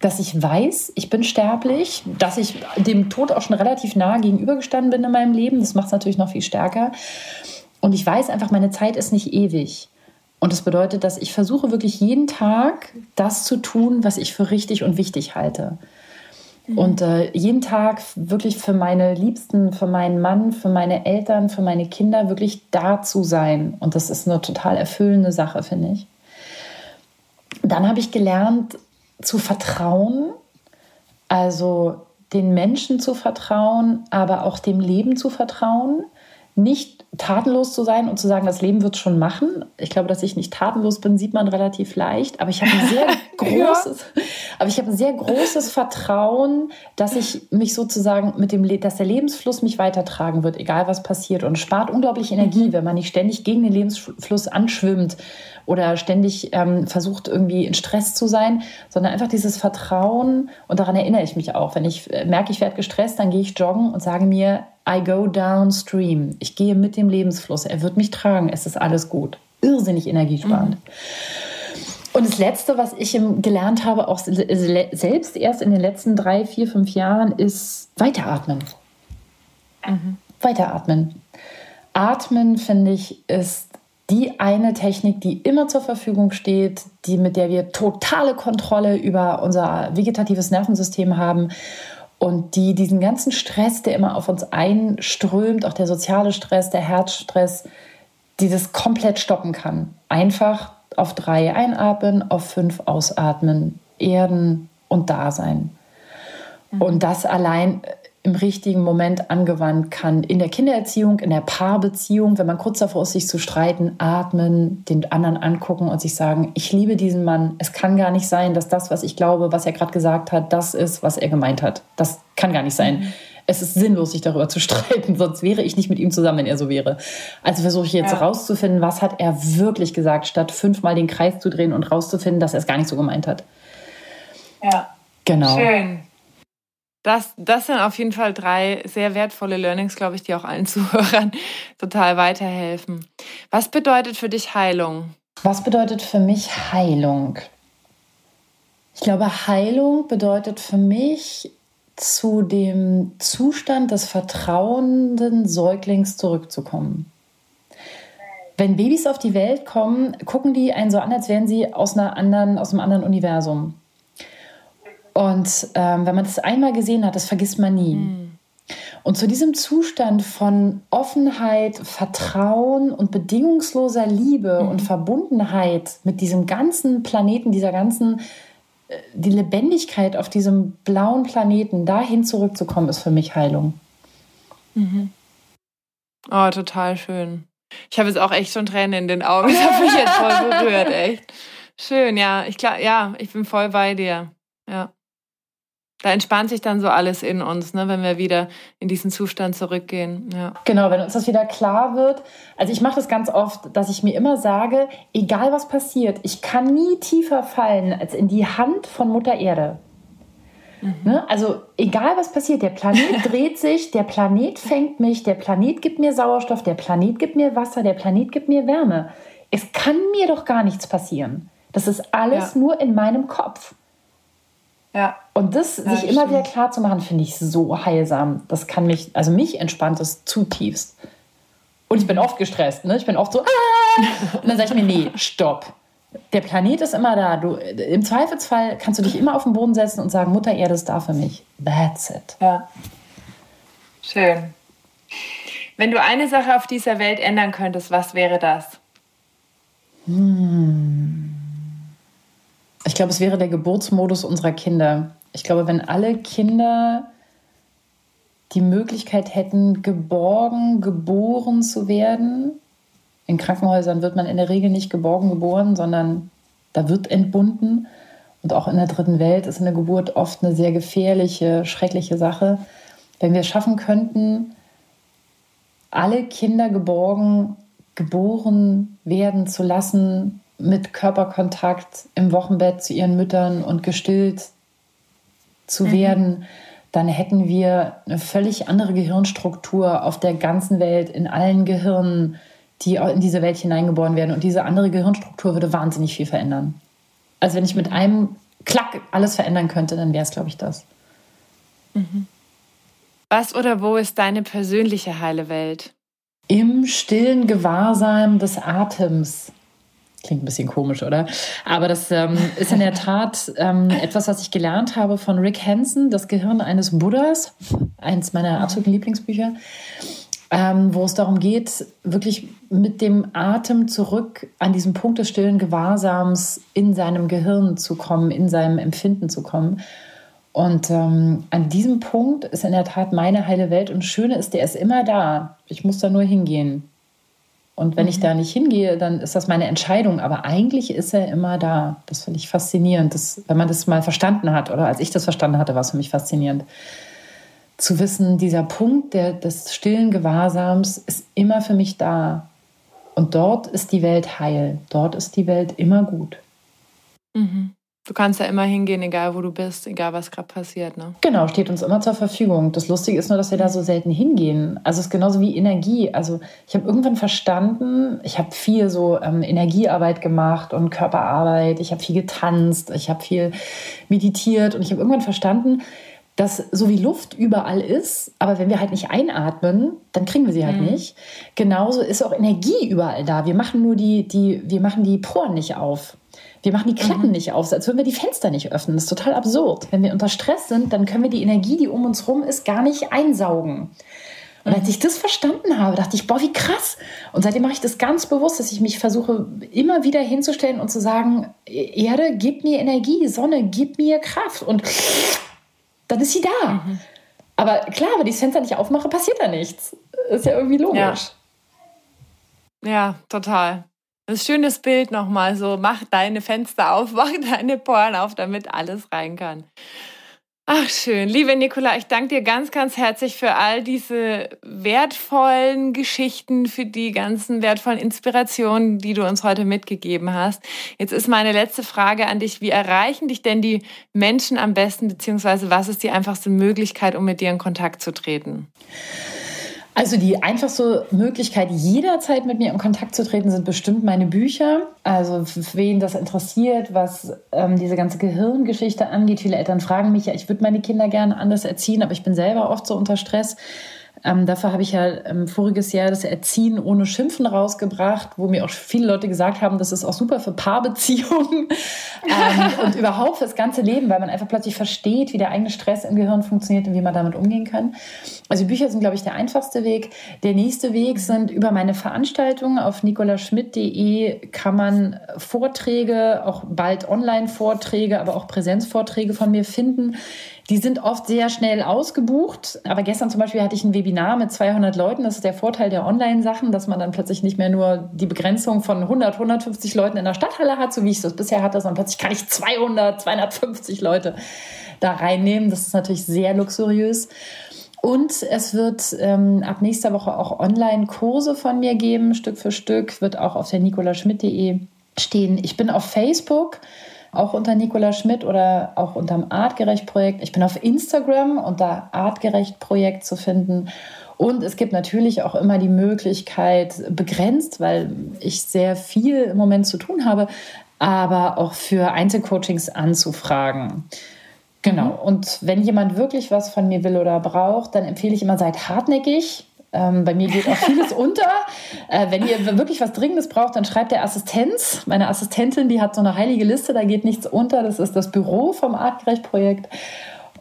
dass ich weiß, ich bin sterblich, dass ich dem Tod auch schon relativ nah gegenübergestanden bin in meinem Leben. Das macht es natürlich noch viel stärker. Und ich weiß einfach, meine Zeit ist nicht ewig. Und das bedeutet, dass ich versuche wirklich jeden Tag das zu tun, was ich für richtig und wichtig halte. Mhm. Und äh, jeden Tag wirklich für meine Liebsten, für meinen Mann, für meine Eltern, für meine Kinder wirklich da zu sein. Und das ist eine total erfüllende Sache, finde ich. Dann habe ich gelernt zu vertrauen, also den Menschen zu vertrauen, aber auch dem Leben zu vertrauen. Nicht tatenlos zu sein und zu sagen, das Leben wird schon machen. Ich glaube, dass ich nicht tatenlos bin, sieht man relativ leicht. Aber ich habe ein *laughs* sehr großes, ja. aber ich habe ein sehr großes Vertrauen, dass ich mich sozusagen mit dem, dass der Lebensfluss mich weitertragen wird, egal was passiert. Und spart unglaublich Energie, mhm. wenn man nicht ständig gegen den Lebensfluss anschwimmt oder ständig ähm, versucht, irgendwie in Stress zu sein, sondern einfach dieses Vertrauen. Und daran erinnere ich mich auch. Wenn ich äh, merke, ich werde gestresst, dann gehe ich joggen und sage mir, I go downstream. Ich gehe mit dem Lebensfluss. Er wird mich tragen. Es ist alles gut. Irrsinnig energiesparend. Mhm. Und das Letzte, was ich gelernt habe, auch selbst erst in den letzten drei, vier, fünf Jahren, ist weiteratmen. Mhm. Weiteratmen. Atmen, finde ich, ist die eine Technik, die immer zur Verfügung steht, die mit der wir totale Kontrolle über unser vegetatives Nervensystem haben und die diesen ganzen Stress, der immer auf uns einströmt, auch der soziale Stress, der Herzstress, die das komplett stoppen kann. Einfach auf drei einatmen, auf fünf ausatmen, erden und da sein. Mhm. Und das allein im richtigen Moment angewandt kann. In der Kindererziehung, in der Paarbeziehung, wenn man kurz davor ist, sich zu streiten, atmen, den anderen angucken und sich sagen, ich liebe diesen Mann. Es kann gar nicht sein, dass das, was ich glaube, was er gerade gesagt hat, das ist, was er gemeint hat. Das kann gar nicht sein. Mhm. Es ist sinnlos, sich darüber zu *laughs* streiten, sonst wäre ich nicht mit ihm zusammen, wenn er so wäre. Also versuche ich jetzt ja. rauszufinden, was hat er wirklich gesagt, statt fünfmal den Kreis zu drehen und rauszufinden, dass er es gar nicht so gemeint hat. Ja. Genau. Schön. Das, das sind auf jeden Fall drei sehr wertvolle Learnings, glaube ich, die auch allen *laughs* Zuhörern total weiterhelfen. Was bedeutet für dich Heilung? Was bedeutet für mich Heilung? Ich glaube, Heilung bedeutet für mich, zu dem Zustand des vertrauenden Säuglings zurückzukommen. Wenn Babys auf die Welt kommen, gucken die einen so an, als wären sie aus, einer anderen, aus einem anderen Universum. Und ähm, wenn man das einmal gesehen hat, das vergisst man nie. Mhm. Und zu diesem Zustand von Offenheit, Vertrauen und bedingungsloser Liebe mhm. und Verbundenheit mit diesem ganzen Planeten, dieser ganzen, äh, die Lebendigkeit auf diesem blauen Planeten, dahin zurückzukommen, ist für mich Heilung. Mhm. Oh, total schön. Ich habe jetzt auch echt schon Tränen in den Augen. *laughs* Das hat mich jetzt voll berührt, echt. Schön, ja. Ich klar, ja, ich bin voll bei dir. Ja da entspannt sich dann so alles in uns, ne, wenn wir wieder in diesen Zustand zurückgehen. Ja. Genau, wenn uns das wieder klar wird. Also ich mache das ganz oft, dass ich mir immer sage, egal was passiert, ich kann nie tiefer fallen als in die Hand von Mutter Erde. Mhm. Ne? Also egal was passiert, der Planet *laughs* dreht sich, der Planet fängt mich, der Planet gibt mir Sauerstoff, der Planet gibt mir Wasser, der Planet gibt mir Wärme. Es kann mir doch gar nichts passieren. Das ist alles ja. nur in meinem Kopf. Ja. Und das ja, sich das immer wieder klar zu machen, finde ich so heilsam. Das kann mich, also mich entspannt es zutiefst. Und ich bin oft gestresst, ne? Ich bin oft so, ah! und dann sage ich mir, nee, stopp. Der Planet ist immer da. Du, Im Zweifelsfall kannst du dich immer auf den Boden setzen und sagen, Mutter Erde ist da für mich. That's it. Ja. Schön. Wenn du eine Sache auf dieser Welt ändern könntest, was wäre das? Hm. Ich glaube, es wäre der Geburtsmodus unserer Kinder. Ich glaube, wenn alle Kinder die Möglichkeit hätten, geborgen, geboren zu werden, in Krankenhäusern wird man in der Regel nicht geborgen geboren, sondern da wird entbunden. Und auch in der dritten Welt ist eine Geburt oft eine sehr gefährliche, schreckliche Sache. Wenn wir es schaffen könnten, alle Kinder geborgen, geboren werden zu lassen, mit Körperkontakt im Wochenbett zu ihren Müttern und gestillt zu mhm. werden, dann hätten wir eine völlig andere Gehirnstruktur auf der ganzen Welt, in allen Gehirnen, die in diese Welt hineingeboren werden. Und diese andere Gehirnstruktur würde wahnsinnig viel verändern. Also wenn ich mit einem Klack alles verändern könnte, dann wäre es, glaube ich, das. Mhm. Was oder wo ist deine persönliche heile Welt? Im stillen Gewahrsam des Atems. Klingt ein bisschen komisch, oder? Aber das ähm, ist in der Tat ähm, etwas, was ich gelernt habe von Rick Hansen, Das Gehirn eines Buddhas, eins meiner absoluten Lieblingsbücher, ähm, wo es darum geht, wirklich mit dem Atem zurück an diesen Punkt des stillen Gewahrsams in seinem Gehirn zu kommen, in seinem Empfinden zu kommen. Und ähm, an diesem Punkt ist in der Tat meine heile Welt. Und Schöne ist, der ist immer da. Ich muss da nur hingehen. Und wenn mhm. ich da nicht hingehe, dann ist das meine Entscheidung. Aber eigentlich ist er immer da. Das finde ich faszinierend. Das, wenn man das mal verstanden hat, oder als ich das verstanden hatte, war es für mich faszinierend. Zu wissen, dieser Punkt der, des stillen Gewahrsams ist immer für mich da. Und dort ist die Welt heil. Dort ist die Welt immer gut. Mhm. Du kannst ja immer hingehen, egal wo du bist, egal was gerade passiert. Ne? Genau, steht uns immer zur Verfügung. Das Lustige ist nur, dass wir da so selten hingehen. Also es ist genauso wie Energie. Also ich habe irgendwann verstanden, ich habe viel so ähm, Energiearbeit gemacht und Körperarbeit. Ich habe viel getanzt, ich habe viel meditiert und ich habe irgendwann verstanden, dass so wie Luft überall ist, aber wenn wir halt nicht einatmen, dann kriegen wir sie halt mhm. nicht. Genauso ist auch Energie überall da. Wir machen nur die, die, wir machen die Poren nicht auf. Wir machen die Klappen mhm. nicht auf, als würden wir die Fenster nicht öffnen. Das ist total absurd. Wenn wir unter Stress sind, dann können wir die Energie, die um uns rum ist, gar nicht einsaugen. Und als mhm. ich das verstanden habe, dachte ich, boah, wie krass. Und seitdem mache ich das ganz bewusst, dass ich mich versuche, immer wieder hinzustellen und zu sagen, Erde, gib mir Energie, Sonne, gib mir Kraft. Und dann ist sie da. Mhm. Aber klar, wenn ich das Fenster nicht aufmache, passiert da nichts. Ist ja irgendwie logisch. Ja, ja total. Das schönes Bild nochmal so, mach deine Fenster auf, *laughs* mach deine Poren auf, damit alles rein kann. Ach schön, liebe Nicola, ich danke dir ganz, ganz herzlich für all diese wertvollen Geschichten, für die ganzen wertvollen Inspirationen, die du uns heute mitgegeben hast. Jetzt ist meine letzte Frage an dich, wie erreichen dich denn die Menschen am besten, beziehungsweise was ist die einfachste Möglichkeit, um mit dir in Kontakt zu treten? Also die einfachste Möglichkeit, jederzeit mit mir in Kontakt zu treten, sind bestimmt meine Bücher. Also wen das interessiert, was ähm, diese ganze Gehirngeschichte angeht. Viele Eltern fragen mich ja, ich würde meine Kinder gerne anders erziehen, aber ich bin selber oft so unter Stress. Ähm, dafür habe ich ja ähm, voriges Jahr das Erziehen ohne Schimpfen rausgebracht, wo mir auch viele Leute gesagt haben, das ist auch super für Paarbeziehungen *laughs* ähm, und *laughs* überhaupt fürs ganze Leben, weil man einfach plötzlich versteht, wie der eigene Stress im Gehirn funktioniert und wie man damit umgehen kann. Also Bücher sind, glaube ich, der einfachste Weg. Der nächste Weg sind über meine Veranstaltungen. Auf nicolaschmidt.de kann man Vorträge, auch bald Online-Vorträge, aber auch Präsenzvorträge von mir finden. Die sind oft sehr schnell ausgebucht. Aber gestern zum Beispiel hatte ich ein Webinar mit 200 Leuten. Das ist der Vorteil der Online-Sachen, dass man dann plötzlich nicht mehr nur die Begrenzung von 100, 150 Leuten in der Stadthalle hat, so wie ich es bisher hatte, sondern plötzlich kann ich 200, 250 Leute da reinnehmen. Das ist natürlich sehr luxuriös. Und es wird ähm, ab nächster Woche auch Online-Kurse von mir geben, Stück für Stück, wird auch auf der nicolaschmidt.de stehen. Ich bin auf Facebook auch unter Nicola Schmidt oder auch unterm Artgerecht Projekt. Ich bin auf Instagram unter Artgerecht Projekt zu finden. Und es gibt natürlich auch immer die Möglichkeit, begrenzt, weil ich sehr viel im Moment zu tun habe, aber auch für Einzelcoachings anzufragen. Genau. Mhm. Und wenn jemand wirklich was von mir will oder braucht, dann empfehle ich immer, seid hartnäckig. Ähm, bei mir geht auch vieles *laughs* unter. Äh, wenn ihr wirklich was Dringendes braucht, dann schreibt der Assistenz. Meine Assistentin, die hat so eine heilige Liste, da geht nichts unter. Das ist das Büro vom Artgerecht-Projekt.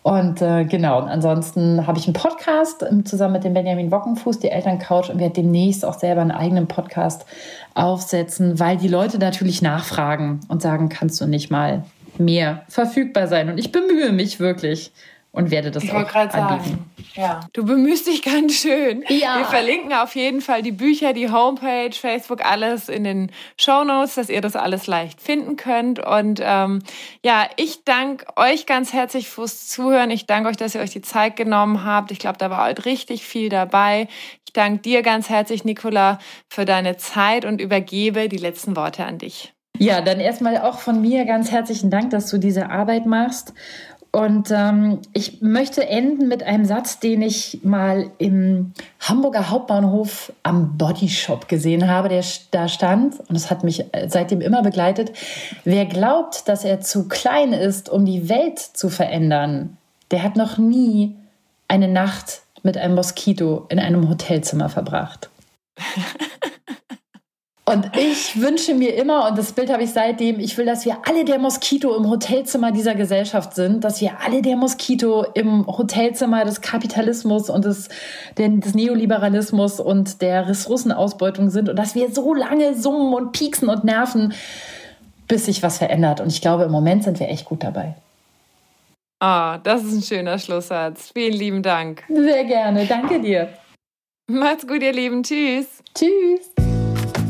Und äh, genau, und ansonsten habe ich einen Podcast ähm, zusammen mit dem Benjamin Wockenfuß, die Elterncouch, und werde demnächst auch selber einen eigenen Podcast aufsetzen, weil die Leute natürlich nachfragen und sagen, kannst du nicht mal mehr verfügbar sein? Und ich bemühe mich wirklich und werde das ich auch anbieten. Sagen. Ja. Du bemühst dich ganz schön. Ja. Wir verlinken auf jeden Fall die Bücher, die Homepage, Facebook, alles in den Show Notes, dass ihr das alles leicht finden könnt. Und ähm, ja, ich danke euch ganz herzlich fürs Zuhören. Ich danke euch, dass ihr euch die Zeit genommen habt. Ich glaube, da war heute richtig viel dabei. Ich danke dir ganz herzlich, Nicola, für deine Zeit und übergebe die letzten Worte an dich. Ja, dann erstmal auch von mir ganz herzlichen Dank, dass du diese Arbeit machst. Und ähm, ich möchte enden mit einem Satz, den ich mal im Hamburger Hauptbahnhof am Bodyshop gesehen habe, der da stand, und es hat mich äh, seitdem immer begleitet. Wer glaubt, dass er zu klein ist, um die Welt zu verändern, der hat noch nie eine Nacht mit einem Moskito in einem Hotelzimmer verbracht. *laughs* Und ich wünsche mir immer, und das Bild habe ich seitdem, ich will, dass wir alle der Moskito im Hotelzimmer dieser Gesellschaft sind, dass wir alle der Moskito im Hotelzimmer des Kapitalismus und des, des Neoliberalismus und der Ressourcenausbeutung sind und dass wir so lange summen und pieksen und nerven, bis sich was verändert. Und ich glaube, im Moment sind wir echt gut dabei. Ah, oh, das ist ein schöner Schlusssatz. Vielen lieben Dank. Sehr gerne. Danke dir. Macht's gut, ihr Lieben. Tschüss. Tschüss.